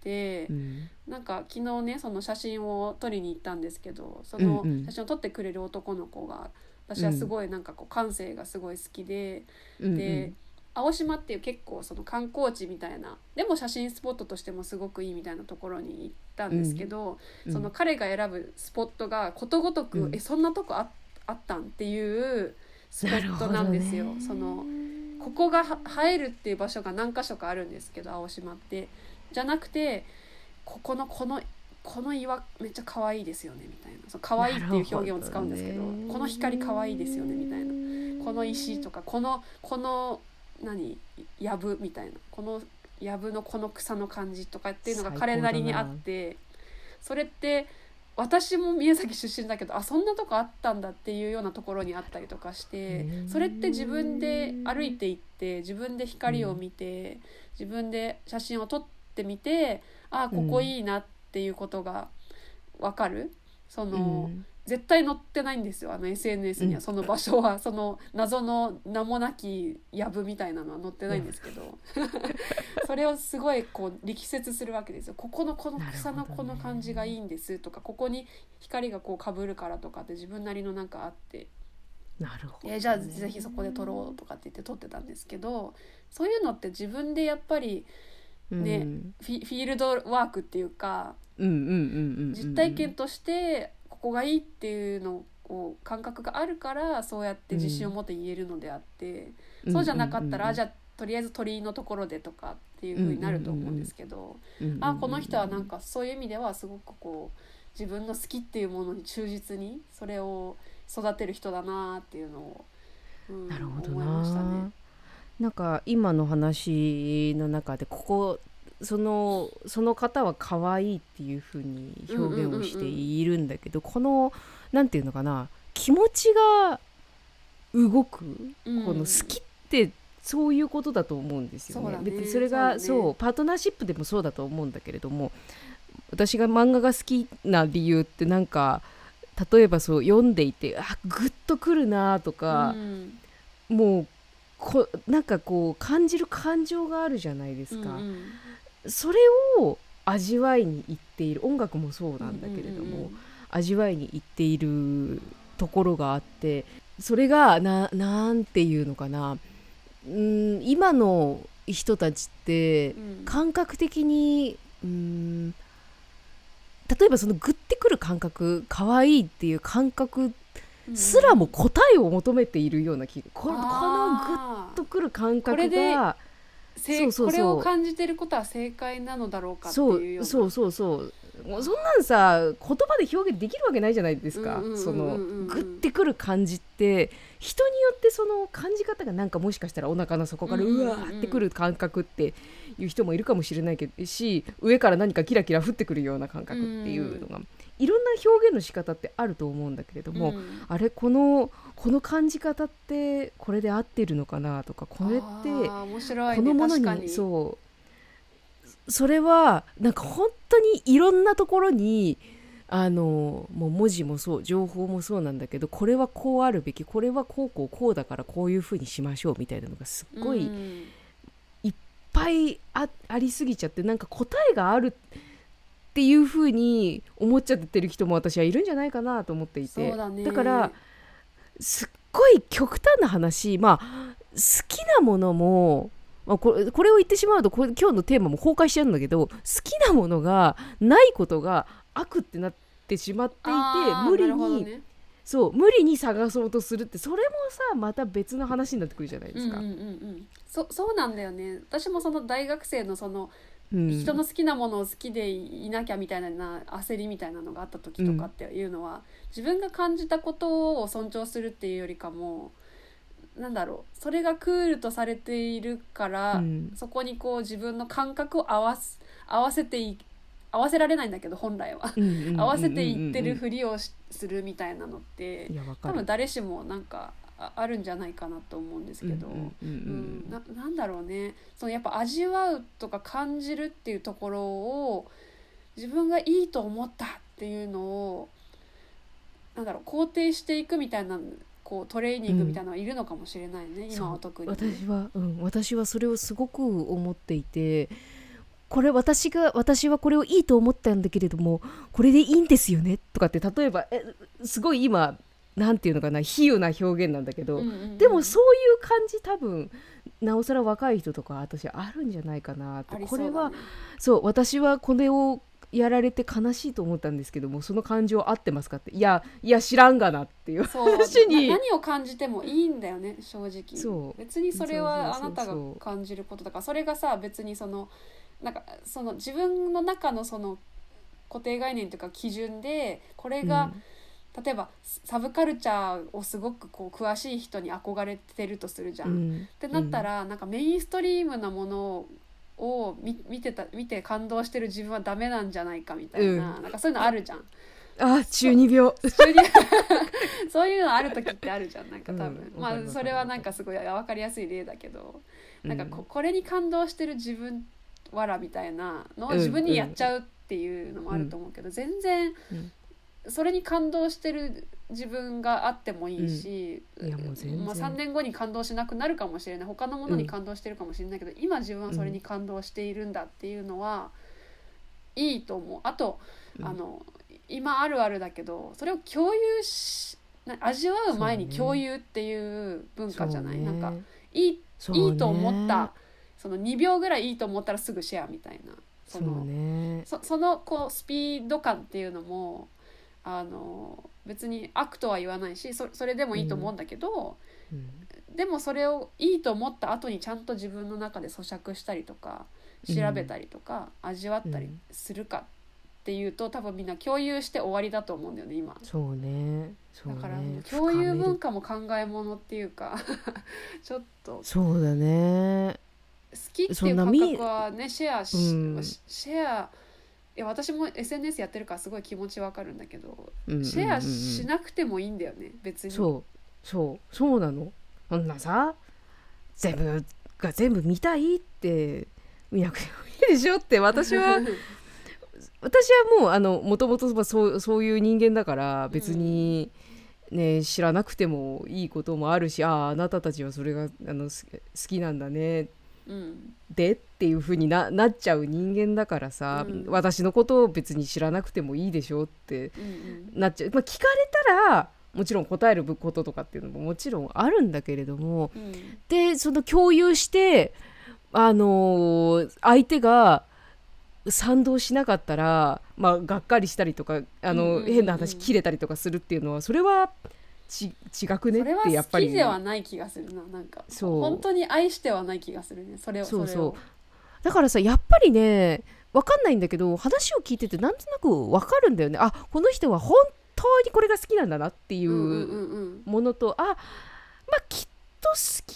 て。うん。なんか昨日ねその写真を撮りに行ったんですけどそのうんうん。写真を撮ってくれる男の子が私はすごいなんかこう感性がすごい好きで、うんで青島っていう結構その観光地みたいなでも写真スポットとしてもすごくいいみたいなところに行ったんですけど、うんその彼が選ぶスポットがことごとく、うん。えそんなとこああったんっていうスポットなんですよ。そのここがは生えるっていう場所が何箇所かあるんですけど青島って。じゃなくてここのこのこの岩めっちゃ可愛いですよねみたいな。そう可愛いっていう表現を使うんですけどこの光可愛いですよねみたいな。この石とかこのこの何？藪みたいな。この藪のこの草の感じとかっていうのが彼なりにあってそれって私も宮崎出身だけどあそんなとこあったんだっていうようなところにあったりとかしてそれって自分で歩いていって自分で光を見て自分で写真を撮ってみてあここいいなっていうことが分かる？その、うん。絶対載ってないんですよあの SNS には。うん。その場所は、その謎の名もなき藪みたいなのは載ってないんですけど。それをすごいこう力説するわけですよ。ここのこの草のこの感じがいいんですとかここに光がこうかぶるからとかって自分なりのなんかあって。なるほどね。えじゃあぜひそこで撮ろうとかって言って撮ってたんですけどそういうのって自分でやっぱりねうん。フィフィールドワークっていうかうんうんうんうんうん実体験としてここがいいっていうのを感覚があるからそうやって自信を持って言えるのであって、そうじゃなかったら、あじゃあとりあえず鳥居のところでとかっていう風になると思うんですけど、あこの人はなんかそういう意味ではすごくこう自分の好きっていうものに忠実にそれを育てる人だなっていうのを、うんなるほど思いましたねな。なんか今の話の中でここそのその方は可愛いっていう風に表現をしているんだけど、このなんていうのかな気持ちが動く、うんこの好きってそういうことだと思うんですよね。そね別にそれがそうだねそうパートナーシップでもそうだと思うんだけれども私が漫画が好きな理由ってなんか例えばそう読んでいてあグッとくるなとか、うんもうこなんかこう感じる感情があるじゃないですか、うんうん。それを味わいにいっている。音楽もそうなんだけれども、うんうんうん。味わいにいっているところがあってそれがななんていうのかな。うん今の人たちってうん。感覚的にうん例えばそのグッてくる感覚可愛いっていう感覚すらも答えを求めているような気がここのグッとくる感覚がせそうそうそう。これを感じてることは正解なのだろうかってそいうそうそうそうもうそんなんさ言葉で表現できるわけないじゃないですか。うんうんうんうんそのグッてくる感じって人によってその感じ方がなんかもしかしたらお腹の底からうんうんうんうわーってくる感覚っていう人もいるかもしれないけどし上から何かキラキラ降ってくるような感覚っていうのがいろんな表現の仕方ってあると思うんだけれども、うん。あれこのこの感じ方ってこれで合ってるのかなとかこれってね。このものにに。そう。それはなんか本当にいろんなところにあのもう文字もそう情報もそうなんだけどこれはこうあるべきこれはこうこうこうだからこういうふうにしましょうみたいなのがすっごいいっうんぱいあありすぎちゃってなんか答えがあるっていうふうに思っちゃってる人も私はいるんじゃないかなと思っていて。だね。からすっごい極端な話まあ好きなものも、まあ、これこれを言ってしまうとこれ今日のテーマも崩壊しちゃうんだけど好きなものがないことが悪ってなってしまっていて無理に、ね。そう無理に探そうとするってそれもさまた別の話になってくるじゃないですか。うんうんうんうん。そそうなんだよね。私もその大学生のそのうん人の好きなものを好きでいなきゃみたいな焦りみたいなのがあった時とかっていうのは、自分が感じたことを尊重するっていうよりかもなんだろうそれがクールとされているから、うん。そこにこう自分の感覚を合わす合わせてい合わせられないんだけど本来は。合わせていってるふりをしするみたいなのって多分誰しもなんかああるんじゃないかなと思うんですけど、うんうんうんうん。ななんだろうね。そのやっぱ味わうとか感じるっていうところを自分がいいと思ったっていうのをなんだろう肯定していくみたいなこうトレーニングみたいなのはいるのかもしれないね、今は特に。ね、私は、うん、私はそれをすごく思っていてこれ私が私はこれをいいと思ったんだけれどもこれでいいんですよね？とかって例えばえすごい今なんていうのかな比喩な表現なんだけど、うんうんうん。でもそういう感じ多分なおさら若い人とか私あるんじゃないかなって、ありこれはそう私はこれをやられて悲しいと思ったんですけどもその感情合ってますかって。いやいや知らんがなっていう。話に。な何を感じてもいいんだよね正直。別にそれはあなたが感じることだから。それがさ別にそのなんかその自分の中のその固定概念というか基準でこれが、例えばサブカルチャーをすごくこう詳しい人に憧れてるとするじゃ。うん。んってなったら、なんかメインストリームなものを見見てた見て感動してる自分はダメなんじゃないかみたいな,、うん。なんかそういうのあるじゃん。あ中二病。そういうのある時ってあるじゃん。なんか多分、まあうん。わかるわかるそれはなんかすごい分かりやすい例だけど、なんかこうんこれに感動してる自分わらみたいなのをうん。自分にやっちゃうっていうのもあると思うけど、全然うんそれに感動してる自分があってもいいし、うん。いやもう全然。まあ、3年後に感動しなくなるかもしれない。他のものに感動してるかもしれないけど、今自分はそれに感動しているんだっていうのはいいと思う。あと、うん。あの今あるあるだけどそれを共有しな味わう前に共有っていう文化じゃない、ね。なんかいいね。いいと思った。その2秒ぐらいいいと思ったらすぐシェアみたいな。そのね。そそのこうスピード感っていうのもあの別に悪とは言わないしそそれでもいいと思うんだけど、うん。でもそれをいいと思った後にちゃんと自分の中で咀嚼したりとか調べたりとか、味わったりするかっていうと多分みんな共有して終わりだと思うんだよね今。そうね。そうね。だから共有文化化も考えものっていうか ちょっと。好そうだね。きってそいうん感なみ覚はねシェアし、シェアいや私も SNS やってるからすごい気持ちわかるんだけど、うんうんシェアしなくてもいいんだよね別に。そう。そう。そうなの。そんなさ全部が全部見たいって見なくてもいいでしょって私は。私はもうあのもともとそうそういう人間だから別に、ね知らなくてもいいこともあるしあああなたたちはそれがあのす好きなんだねうんでっていう風にななっちゃう人間だからさ、うん。私のことを別に知らなくてもいいでしょってなっちゃう、まあ、聞かれたらもちろん答えることとかっていうのももちろんあるんだけれどもうん。でその共有してあのー相手が賛同しなかったら、まあ、がっかりしたりとかあの、変な話切れたりとかするっていうのはそれはち違くね？それはってやっぱり。好きではない気がするな。なんかそう。本当に愛してはない気がするね。それをそうそう。だからさやっぱりねわかんないんだけど話を聞いててなんとなくわかるんだよね。あこの人は本当にこれが好きなんだなっていうものと、あまあきっと好き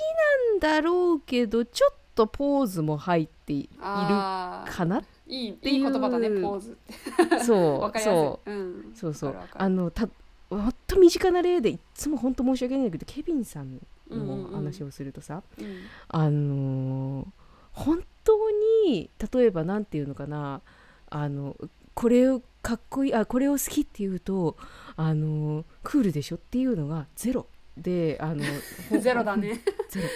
なんだろうけどちょっとポーズも入っているかないいていう。いい言葉だねポーズって。そうそう。うん。そうそう。あのたほんと身近な例でいっつも本当申し訳ないんだけどケビンさんの話をするとさ、うん。あのー本当に例えばなんていうのかなあのこれをかっこいいあこれを好きっていうとあのークールでしょっていうのがゼロ。であの ほゼロだね。ゼロ。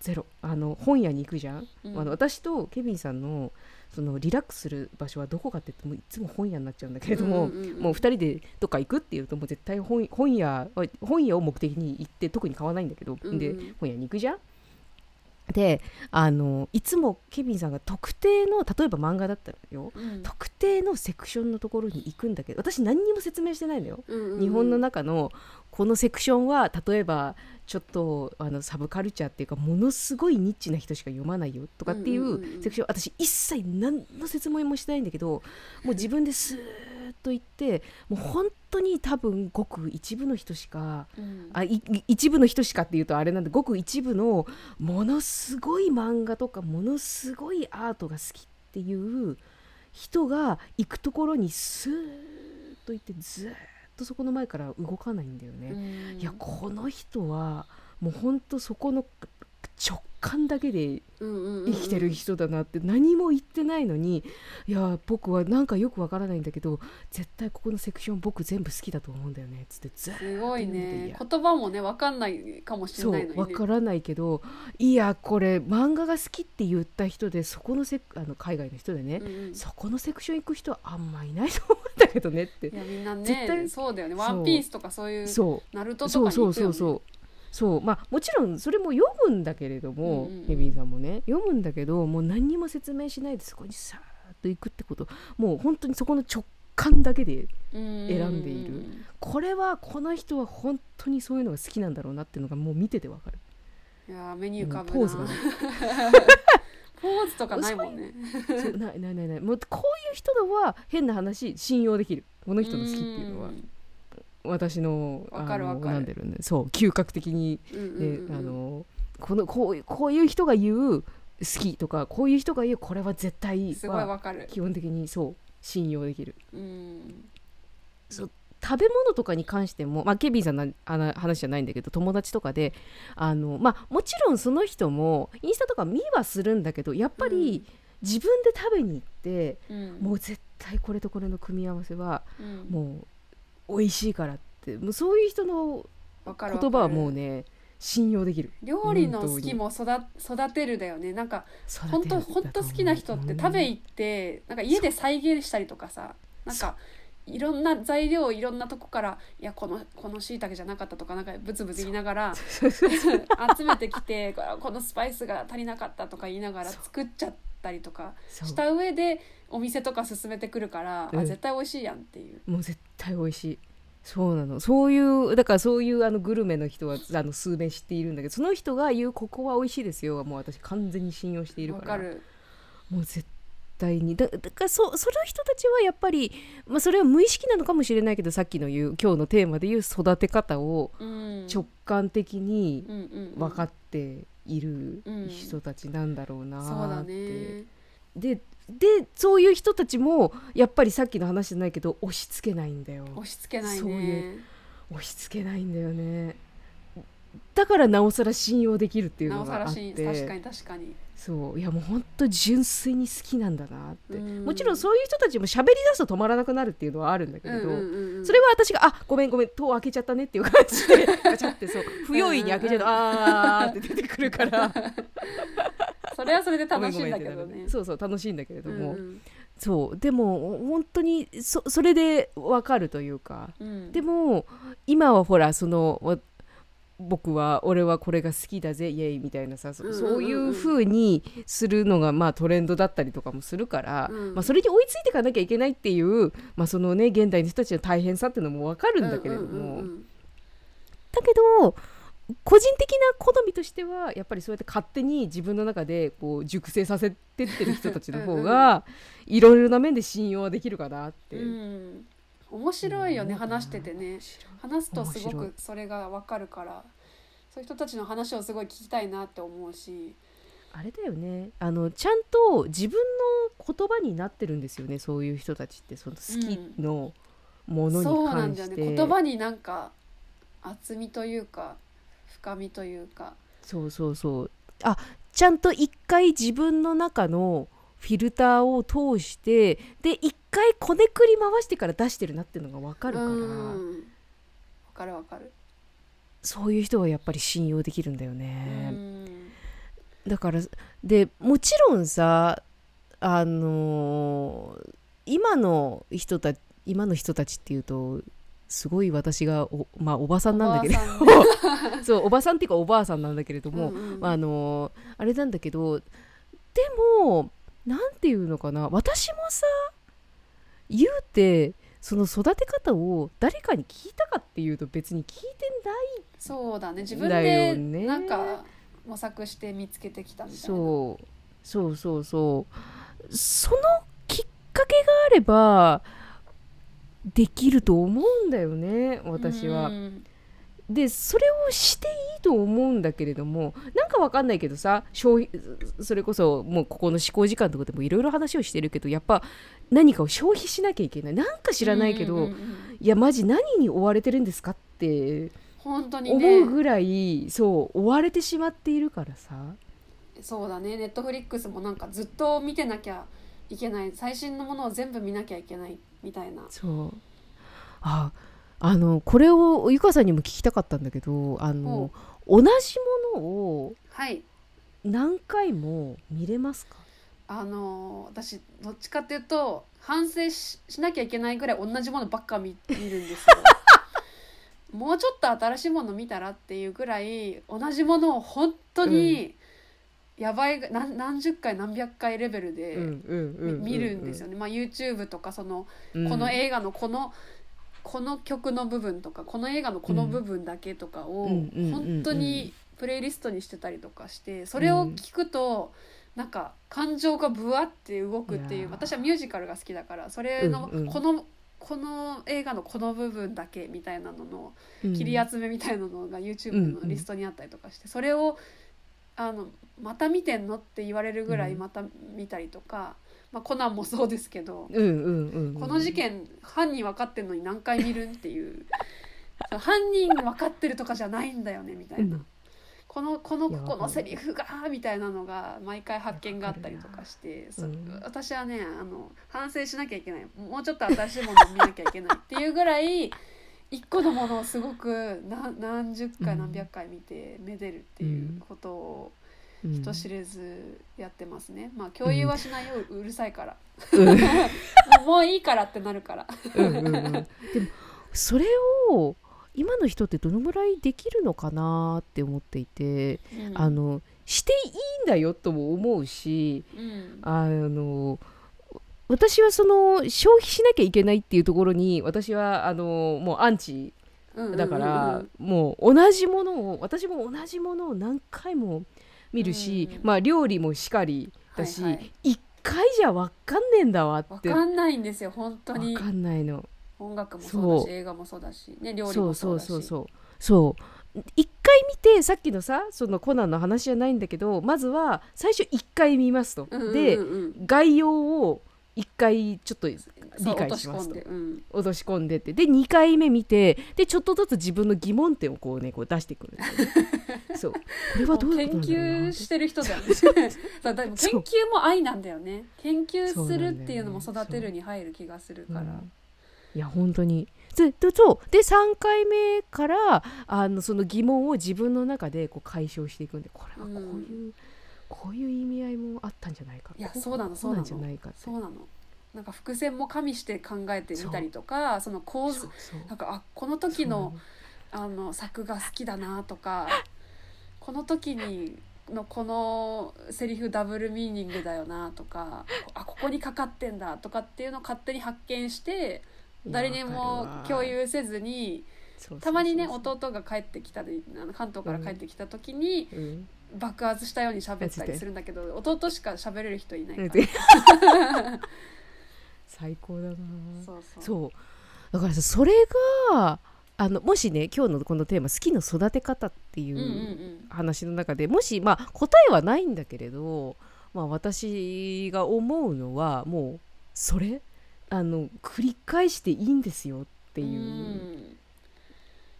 ゼロ。あの本屋に行くじゃん、うん。あの私とケビンさんのそのリラックスする場所はどこかって言ってもいつも本屋になっちゃうんだけれども、うんうんうん。もう2人でどっか行くっていうともう絶対本本屋本屋を目的に行って特に買わないんだけど、うんうん。で本屋に行くじゃん。であのいつもケビンさんが特定の例えば漫画だったらよ。うん。特定のセクションのところに行くんだけど私何にも説明してないのよ、うんうんうん。日本の中のこのセクションは例えばちょっとあのサブカルチャーっていうかものすごいニッチな人しか読まないよとかっていうセクション、私一切何の説明もしてないんだけどもう自分ですーっと行ってもう本当に多分ごく一部の人しかうん。あ一部の人しかっていうとあれなんでごく一部のものすごい漫画とかものすごいアートが好きっていう人が行くところにスーッと行ってずーっとそこの前から動かないんだよね。うんいやこの人はもうほんとそこの直感だけで生きてる人だなって何も言ってないのにいや僕はなんかよくわからないんだけど絶対ここのセクション僕全部好きだと思うんだよねっつってずすごいね。や言葉もね分かんないかもしれそうないのにね。わからないけどいやこれ漫画が好きって言った人でそこのセクあの海外の人でね、うんうん。そこのセクション行く人はあんまいないと思うんだけどねって。いやみんな絶ね対そうだよね。そうワンピースとかそういうそう。ナルトとそうそうかに行くよねそうそうそうまあもちろんそれも読むんだけれども、うんうんうん。ケビンさんもね読むんだけどもう何にも説明しないでそこにさーっと行くってこともう本当にそこの直感だけで選選んでいる。これはこの人は本当にそういうのが好きなんだろうなっていうのがもう見ててわかる。いや目に浮かぶなポーズがね。ポーズとかないもんね。そうないないないない。もうこういう人のは変な話信用できる。この人の好きっていうのは。ん私のわかるんだろうねそう嗅覚的にうんうんね、うん。あのこのこういうこういう人が言う好きとかこういう人が言うこれは絶対すごいはわかる。基本的にそう信用できる。うん。食べ物とかに関しても、まあ、ケビンさんの話じゃないんだけど友達とかであの、まあ、もちろんその人もインスタとか見はするんだけどやっぱり自分で食べに行って、うん。もう絶対これとこれの組み合わせはうん。もう美味しいからってもうそういう人の言葉はもうね信用できる。料理の好きも育育てるだよね。なんか本当本当好きな人って食べ行ってなんか家で再現したりとかさなんかいろんな材料をいろんなとこからいやこのこの椎茸じゃなかったとかなんかブツブツ言いながら集めてきてここのスパイスが足りなかったとか言いながら作っちゃったりとかした上でお店とか進めてくるから、うん。あ絶対美味しいやんっていう。もう絶対美味しい。そうなの。そういうだからそういうあのグルメの人は あの数名知っているんだけどその人が言うここは美味しいですよはもう私完全に信用しているから。る。もう絶対に。だだからそその人たちはやっぱり、まあ、それは無意識なのかもしれないけどさっきの言う今日のテーマで言う育て方をうん。直感的に分かっているうん人たちなんだろうなって。ね。ででそういう人たちもやっぱりさっきの話じゃないけど押し付けないんだよ。押し付けないそうねい押し付けないんだよねだからなおさら信用できるっていうなのがあって。確かに確かに。そう。いやもう本当純粋に好きなんだなって。うん。もちろんそういう人たちも喋り出すと止まらなくなるっていうのはあるんだけれど、うんうんうんうん。それは私が「あごめんごめん戸を開けちゃったね」っていう感じで ガチャってそう。不用意に開けちゃうと「あー」って出てくるから。それはそれで楽しいんだけどね。るそうそう楽しいんだけれども、うんそう。でも本当にそそれで分かるというか。うん。でも今はほらそのわ僕は俺はこれが好きだぜイエイみたいなさそういう風にするのがまあトレンドだったりとかもするから、うん。まあ、それに追いついていかなきゃいけないっていう、まあそのね、現代の人たちの大変さっていうのも分かるんだけれども、だけど個人的な好みとしてはやっぱりそうやって勝手に自分の中でこう熟成させてってる人たちの方がいろいろな面で信用はできるかなって。うん面白いよねうん。話しててね。話すとすごくそれがわかるから。そういう人たちの話をすごい聞きたいなって思うし。あれだよね。あのちゃんと自分の言葉になってるんですよねそういう人たちって。その好きのものそうになんだよ関して、ね。言葉になんか厚みというか深みというか。そうそうそう。あちゃんと一回自分の中のフィルターを通してで一回こねくり回してから出してるなっていうのが分かるから、うん。わかるわかる、そういう人はやっぱり信用できるんだようね。ん。だからでもちろんさあのー今の人た今の人たちっていうとすごい私がお,、まあ、おばさんなんだけれど。おばあさん そうおばさんっていうかおばあさんなんだけれども、うんうん。まああのーあれなんだけどでもなんていうのかな。私もさ言うてその育て方を誰かに聞いたかっていうと別に聞いてないそうだね。自分だでなんか模索して見つけてきたみたいな。そう。そうそうそう。そのきっかけがあればできると思うんだよね私は。うんでそれをしていいと思うんだけれどもなんかわかんないけどさ消費それこそもうここの思考時間とかでもいろいろ話をしてるけどやっぱ何かを消費しなきゃいけない。なんか知らないけど、うんうんうんいやマジ何に追われてるんですかって本当にね。思うぐらいそう追われてしまっているからさ。そうだね。ネットフリックスもなんかずっと見てなきゃいけない。最新のものを全部見なきゃいけないみたいな。そう。ああのこれをゆかさんにも聞きたかったんだけどあの同じものをはい。何回も見れますか？あの私どっちかっていうと反省ししなきゃいけないぐらい同じものばっか見見るんですよ。もうちょっと新しいもの見たらっていうぐらい同じものを本当にやばいが何何十回何百回レベルでみ見るんですよね、まあ、YouTube とかそのうん。この映画のこのこの曲の部分とかこの映画のこの部分だけとかを本当にプレイリストにしてたりとかしてそれを聞くとなんか感情がブワって動くっていいう私はミュージカルが好きだからそれのこのこの映画のこの部分だけみたいなのの切り集めみたいなのが YouTube のリストにあったりとかしてそれをあのまた見てんのって言われるぐらいまた見たりとか、まあ、コナンもそうですけど。うんうんうんうん。この事件犯人分かってんのに何回見るんっていう。そう犯人分かってるとかじゃないんだよねみたいな、うん。このこのいやここのセリフがみたいなのが毎回発見があったりとかしてそうん私はねあの反省しなきゃいけない。もうちょっと新しいものを見なきゃいけないっていうぐらい一個のものをすごく何何十回うん。何百回見てめでるっていうことをうん人知れずやってますね。まあ共有はしないよ。うるさいから。うん。もういいからってなるから。うんうんうん。でもそれを今の人ってどのぐらいできるのかなって思っていて、うん。あのしていいんだよとも思うしうん。あの私はその消費しなきゃいけないっていうところに私はあのもうアンチだから、もう同じものを私も同じものを何回も見るし、うん。まあ料理もしかりだし、はいはい。一回じゃ分かんねえんだわって。わかんないんですよ本当に。分かんないの。音楽もそうだそう。し映画もそうだしね料理そうそうもそうだしそうそう。そう。一回見てさっきのさそのコナンの話じゃないんだけどまずは最初一回見ますと、うんうんうん。でうん概要を一回ちょっと理解しますと。落とし込んで、って。で2回目見てでちょっとずつ自分の疑問点をこうねこう出してくる そう。これはどういう研ことなんだろうな究してる人だよね。研究も愛なんだよね。研究するっていうのも育てるに入る気がするから、うんいや本当に。ででそう。で3回目からあのその疑問を自分の中でこう解消していくんで。これはこういう、こういう意味合いもあったんじゃないか。こいやそうなのこそうなんじゃないかそうなのなんか伏線も加味して考えてみたりとかその構図なんかあこの時のあの作が好きだなとか この時にのこのセリフダブルミーニングだよなとかあここにかかってんだとかっていうのを勝手に発見して誰にも共有せずにたまにね弟が帰ってきたりあの関東から帰ってきた時にうん。爆発したように喋ったりするんだけど弟しか喋れる人いないから。で 最高だな。そうそう。そう。だからさそれがあのもしね今日のこのテーマ「好きの育て方」っていう話の中でもしまあ答えはないんだけれど、まあ、私が思うのはもうそれあの繰り返していいんですよっていううん。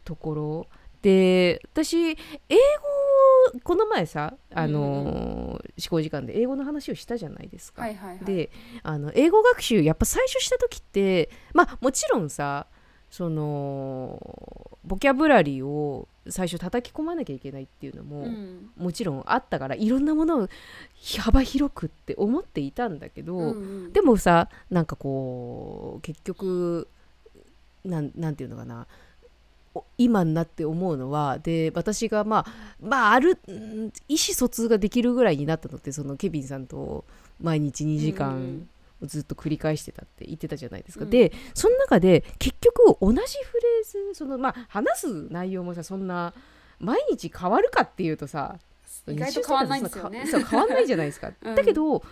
ところ。で私英語この前さあの思考時間で英語の話をしたじゃないですか。はいはいはい。であの英語学習やっぱ最初した時ってまあもちろんさそのボキャブラリーを最初叩き込まなきゃいけないっていうのも、うん。もちろんあったからいろんなものを幅広くって思っていたんだけど、うんうん。でもさなんかこう結局なんなんていうのかな。お今になって思うのはで私がまあまああるうん意思疎通ができるぐらいになったのってそのケビンさんと毎日2時うん。間ずっと繰り返してたって言ってたじゃないですか、うん。でその中で結局同じフレーズそのまあ話す内容もさそんな毎日変わるかっていうとさ意外と変わんないんですよね。変わんないじゃないですか、うん。だけど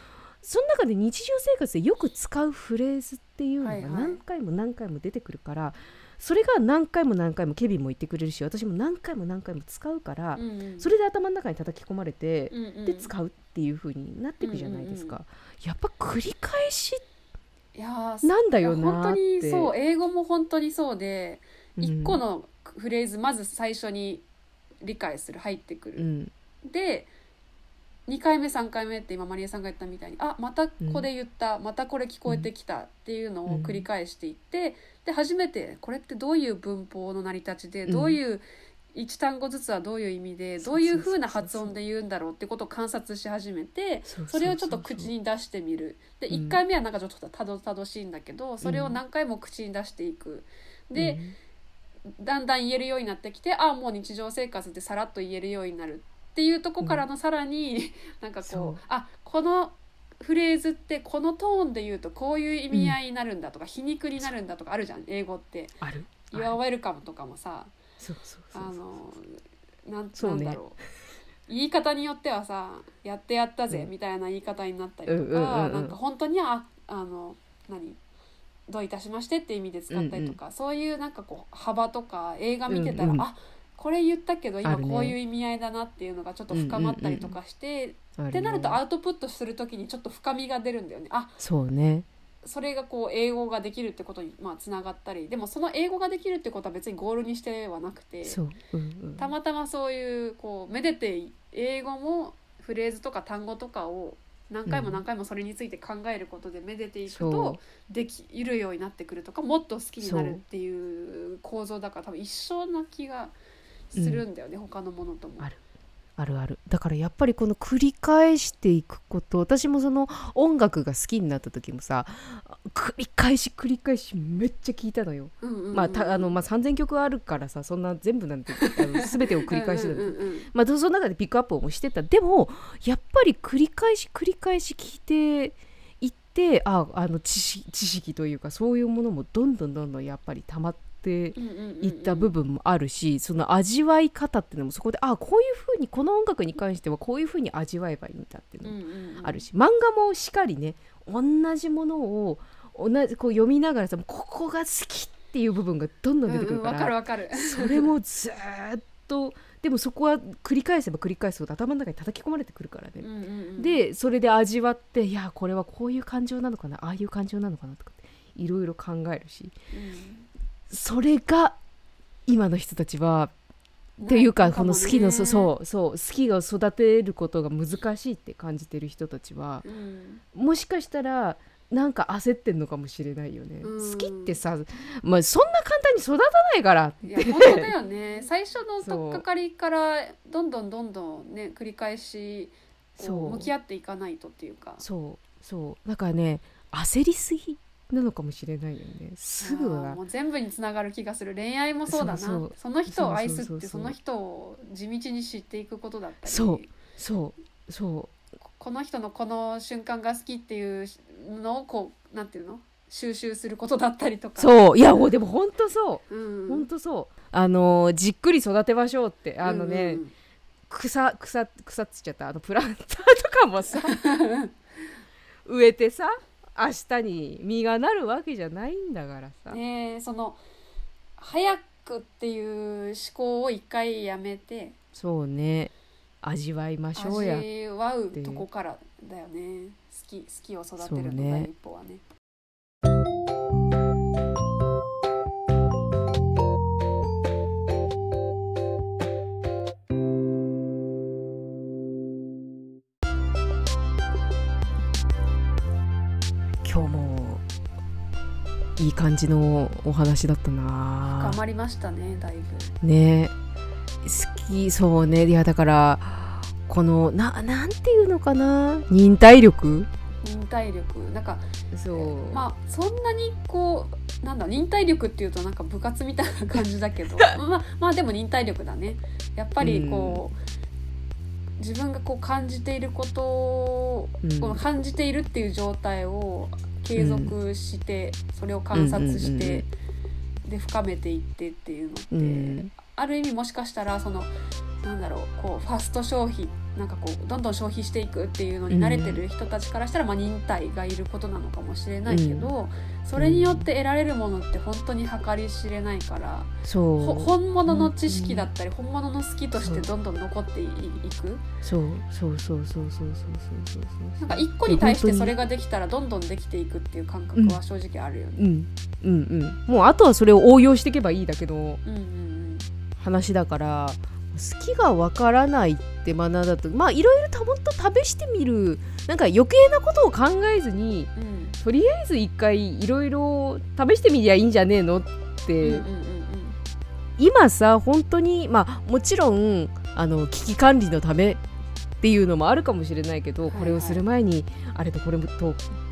その中で日常生活でよく使うフレーズっていうのがはいはい。何回も何回も出てくるから、それが何回も何回もケビンも言ってくれるし私も何回も何回も使うから、うんうん。それで頭の中に叩き込まれて、うんうん。で使うっていう風になっていくじゃないですか、やっぱ繰り返しなんだよいや本当にそう。英語も本当にそうでうん。一個のフレーズまず最初に理解する入ってくる。うん。で2回目3回目って今マリエさんが言ったみたいにあまたここで言った、またこれ聞こえてきたっていうのを繰り返していって、で初めてこれってどういう文法の成り立ちで、うん。どういう1単語ずつはどういう意味でどういう風な発音で言うんだろうってことを観察し始めてそれをちょっと口に出してみる。でうん。1回目はなんかちょっとたどたどしいんだけどそれを何回も口に出していく。で、だんだん言えるようになってきてあもう日常生活でさらっと言えるようになるっていうとこからのさらに、なんかそうこう。あこのフレーズってこのトーンで言うとこういう意味合いになるんだとか、皮肉になるんだとかあるじゃん英語って。ある「You're welcome」とかもさあのなんなんだろう。言い方によってはさ「やってやったぜ」うん。みたいな言い方になったりとか、うんうんうんうん。なんか本当にああの何？どういたしましてって意味で使ったりとか、そういうなんかこう幅とか映画見てたら、うんうん。あこれ言ったけど今こういう意味合いだなっていうのがちょっと深まったりとかして、あるね。ってなるとアウトプットする時にちょっと深みが出るんだよね。あそうね。それがこう英語ができるってことにまあつながったりでもその英語ができるってことは別にゴールにしてはなくてそう、うんうん、たまたまそういうこうめでて英語もフレーズとか単語とかを何回も何回もそれについて考えることでめでていくそとできるようになってくるとかもっと好きになるっていう構造だから多分一緒な気がするんだよね、他のものとも。ある。あるある。だからやっぱりこの繰り返していくこと私もその音楽が好きになった時もさ繰り返し繰り返しめっちゃ聞いたのよ。うんうんうんまあたあのまあ、3,000曲あるからさそんな全部なんてあの全てを繰り返してたうんうんうんうん。まあ、その中でピックアップもしてた。でもやっぱり繰り返し繰り返し聞いていってああの知識知識というかそういうものもどんどんどんどんやっぱり溜まってうんうんうんうんいった部分もあるしその味わい方っていうのもそこであこういうふうにこの音楽に関してはこういうふうに味わえばいいんだっていうのもあるし漫画もしっかりね同じものを同じこう読みながらさここが好きっていう部分がどんどん出てくるから、かるわかる。それもずーっとでもそこは繰り返せば繰り返すほど頭の中に叩き込まれてくるからね、うんうんうん、でそれで味わっていやこれはこういう感情なのかなああいう感情なのかなとかいろいろ考えるし。うんそれが今の人たちはっていうかこの好きのそう、そう好きを育てることが難しいって感じてる人たちはうん。もしかしたらなんか焦ってんのかもしれないよね、うん。好きってさ、まあ、そんな簡単に育たないからいや本当だよね。最初の取っかかりからどんどんどんどんね繰り返し向き合っていかないとっていうか。そうそう。だからね焦りすぎなのかもしれないよね。すぐは。もう全部につながる気がする。恋愛もそうだな。その人を愛すってその人を地道に知っていくことだったり。そう。そう。そここの人のこの瞬間が好きっていうのをこうなんていうの？収集することだったりとうか。そう。いやもうでも本当そう。うん、本当そう。あのーじっくり育てましょうって。あのね、うんうん。草草草っつっちゃった。あのプランターとかもさ 植えてさ明日に実がなるわけじゃないんだからさ、ねえその早くっていう思考を一回やめてそうね。味わいましょうや。味わうとこからだよね。好き好きを育てるの第一歩はね感じのお話だったな。頑張りましたねだいぶ。ね。好きそうね。いやだからこのななんていうのかな。忍耐力。忍耐力。なんかそう、まあそんなにこうなんだ忍耐力っていうとなんか部活みたいな感じだけど。まあまあでも忍耐力だね。やっぱりこう、自分がこう感じていることを、うん。この感じているっていう状態を継続して、それを観察して、うんうんで深めていってっていうのって、うん。ある意味もしかしたらそのなんだろうこうファスト消費なんかこうどんどん消費していくっていうのに慣れてる人たちからしたら、まあ、忍耐がいることなのかもしれないけど、それによって得られるものって本当に計り知れないから、そう。ほ本物の知識だったり本物の好きとしてどんどん残っていいく。そう。そう。そう。そう。そう。そう。そう。そう。なんか一個に対してそれができたらどんどんできていくっていう感覚は正直あるよね。うん。うん。うん。もうあとはそれを応用していけばいいだけのうんうん。話だから好きがわからないって学んだとまあいろいろたもっと試してみるなんか余計なことを考えずにうん。うんとりあえず一回いろいろ試してみりゃいいんじゃねえのって、うんうんうん今さ本当にまあもちろんあの危機管理のためっていうのもあるかもしれないけど、はいはい。これをする前にあれとこれと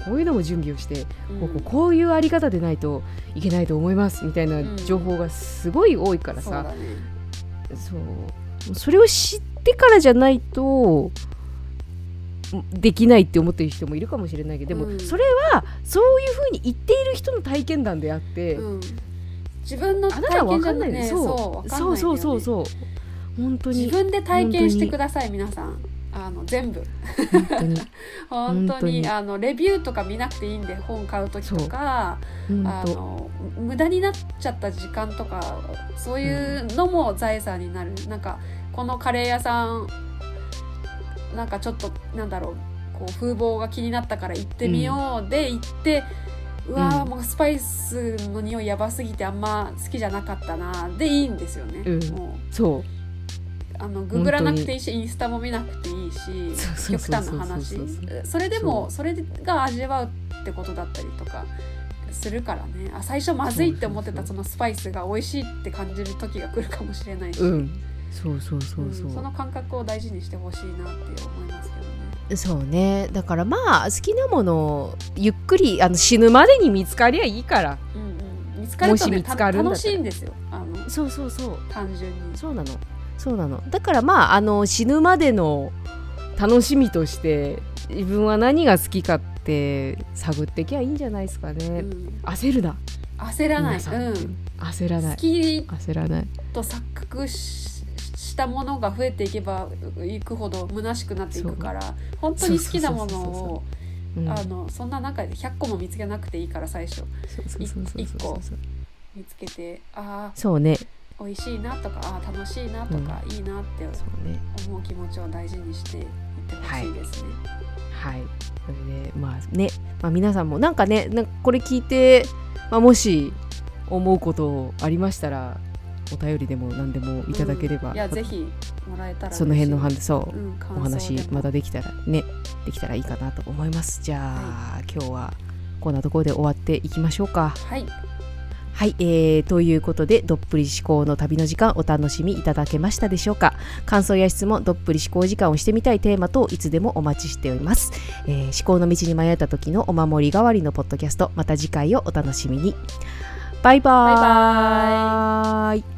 こういうのも準備をして、うん。こうこういうあり方でないといけないと思いますみたいな情報がすごい多いからさ、そうだねそう。それを知ってからじゃないとできないって思ってる人もいるかもしれないけどでもうん。それはそういうふうに言っている人の体験談であって、うん、自分の体験じゃない。ねいんだよね。そうそうそうそう。本当に。自分で体験してください皆さんあの全部。本当に。あのレビューとか見なくていいんで本買う時とかあの無駄になっちゃった時間とかそういうのも財産になる、なんかこのカレー屋さんなんかちょっとなんだろうこう風貌が気になったから行ってみようで行って、うん。もうスパイスの匂いやばすぎてあんま好きじゃなかったなでいいんですよね、うん。もう。そうあのググらなくていいしインスタも見なくていいし極端な話。それでもそれが味わうってことだったりとかするからね。あ最初まずいって思ってたそそのスパイスが美味しいって感じる時が来るかもしれないし、うん。そうそうそうそう、うん。その感覚を大事にしてほしいなって思いますけどね。そうね。だからまあ好きなものをゆっくりあの死ぬまでに見つかりゃいいから。うんうん、見つかると、ね、もし見つかるんだ楽しいんですよ。あのそうそうそう。単純に。そうなのそうなの。だからまああの死ぬまでの楽しみとして自分は何が好きかって探ってきゃいいんじゃないですかね、うん。焦るな。焦らない、うん、好焦らない。き焦らないと錯覚ししたものが増えていけばいくほど虚しくなっていくから本当に好きなものをうん。あのそんな中で100個も見つけなくていいから最初。そうそうそうそう一個そう。見つけてあそうね。あ美味しいなとかああ楽しいなとか、いいなって思う気持ちを大事にしていってほしいですね。はい。それでまあね、まあ、皆さんもなんかねなんかこれ聞いて、まあ、もし思うことありましたらお便りでも何でもいただければ、うん。いやぜひもらえたらその辺の話、話そう、うん、お話またできたらねできたらいいかなと思います。じゃあ、今日はこんなところで終わっていきましょうか。はいはい、えー、ということでどっぷり思考の旅の時間お楽しみいただけましたでしょうか？感想や質問どっぷり思考時間をしてみたいテーマといつでもお待ちしております、えー思考の道に迷った時のお守り代わりのポッドキャストまた次回をお楽しみに。バイバイ。バイバイ。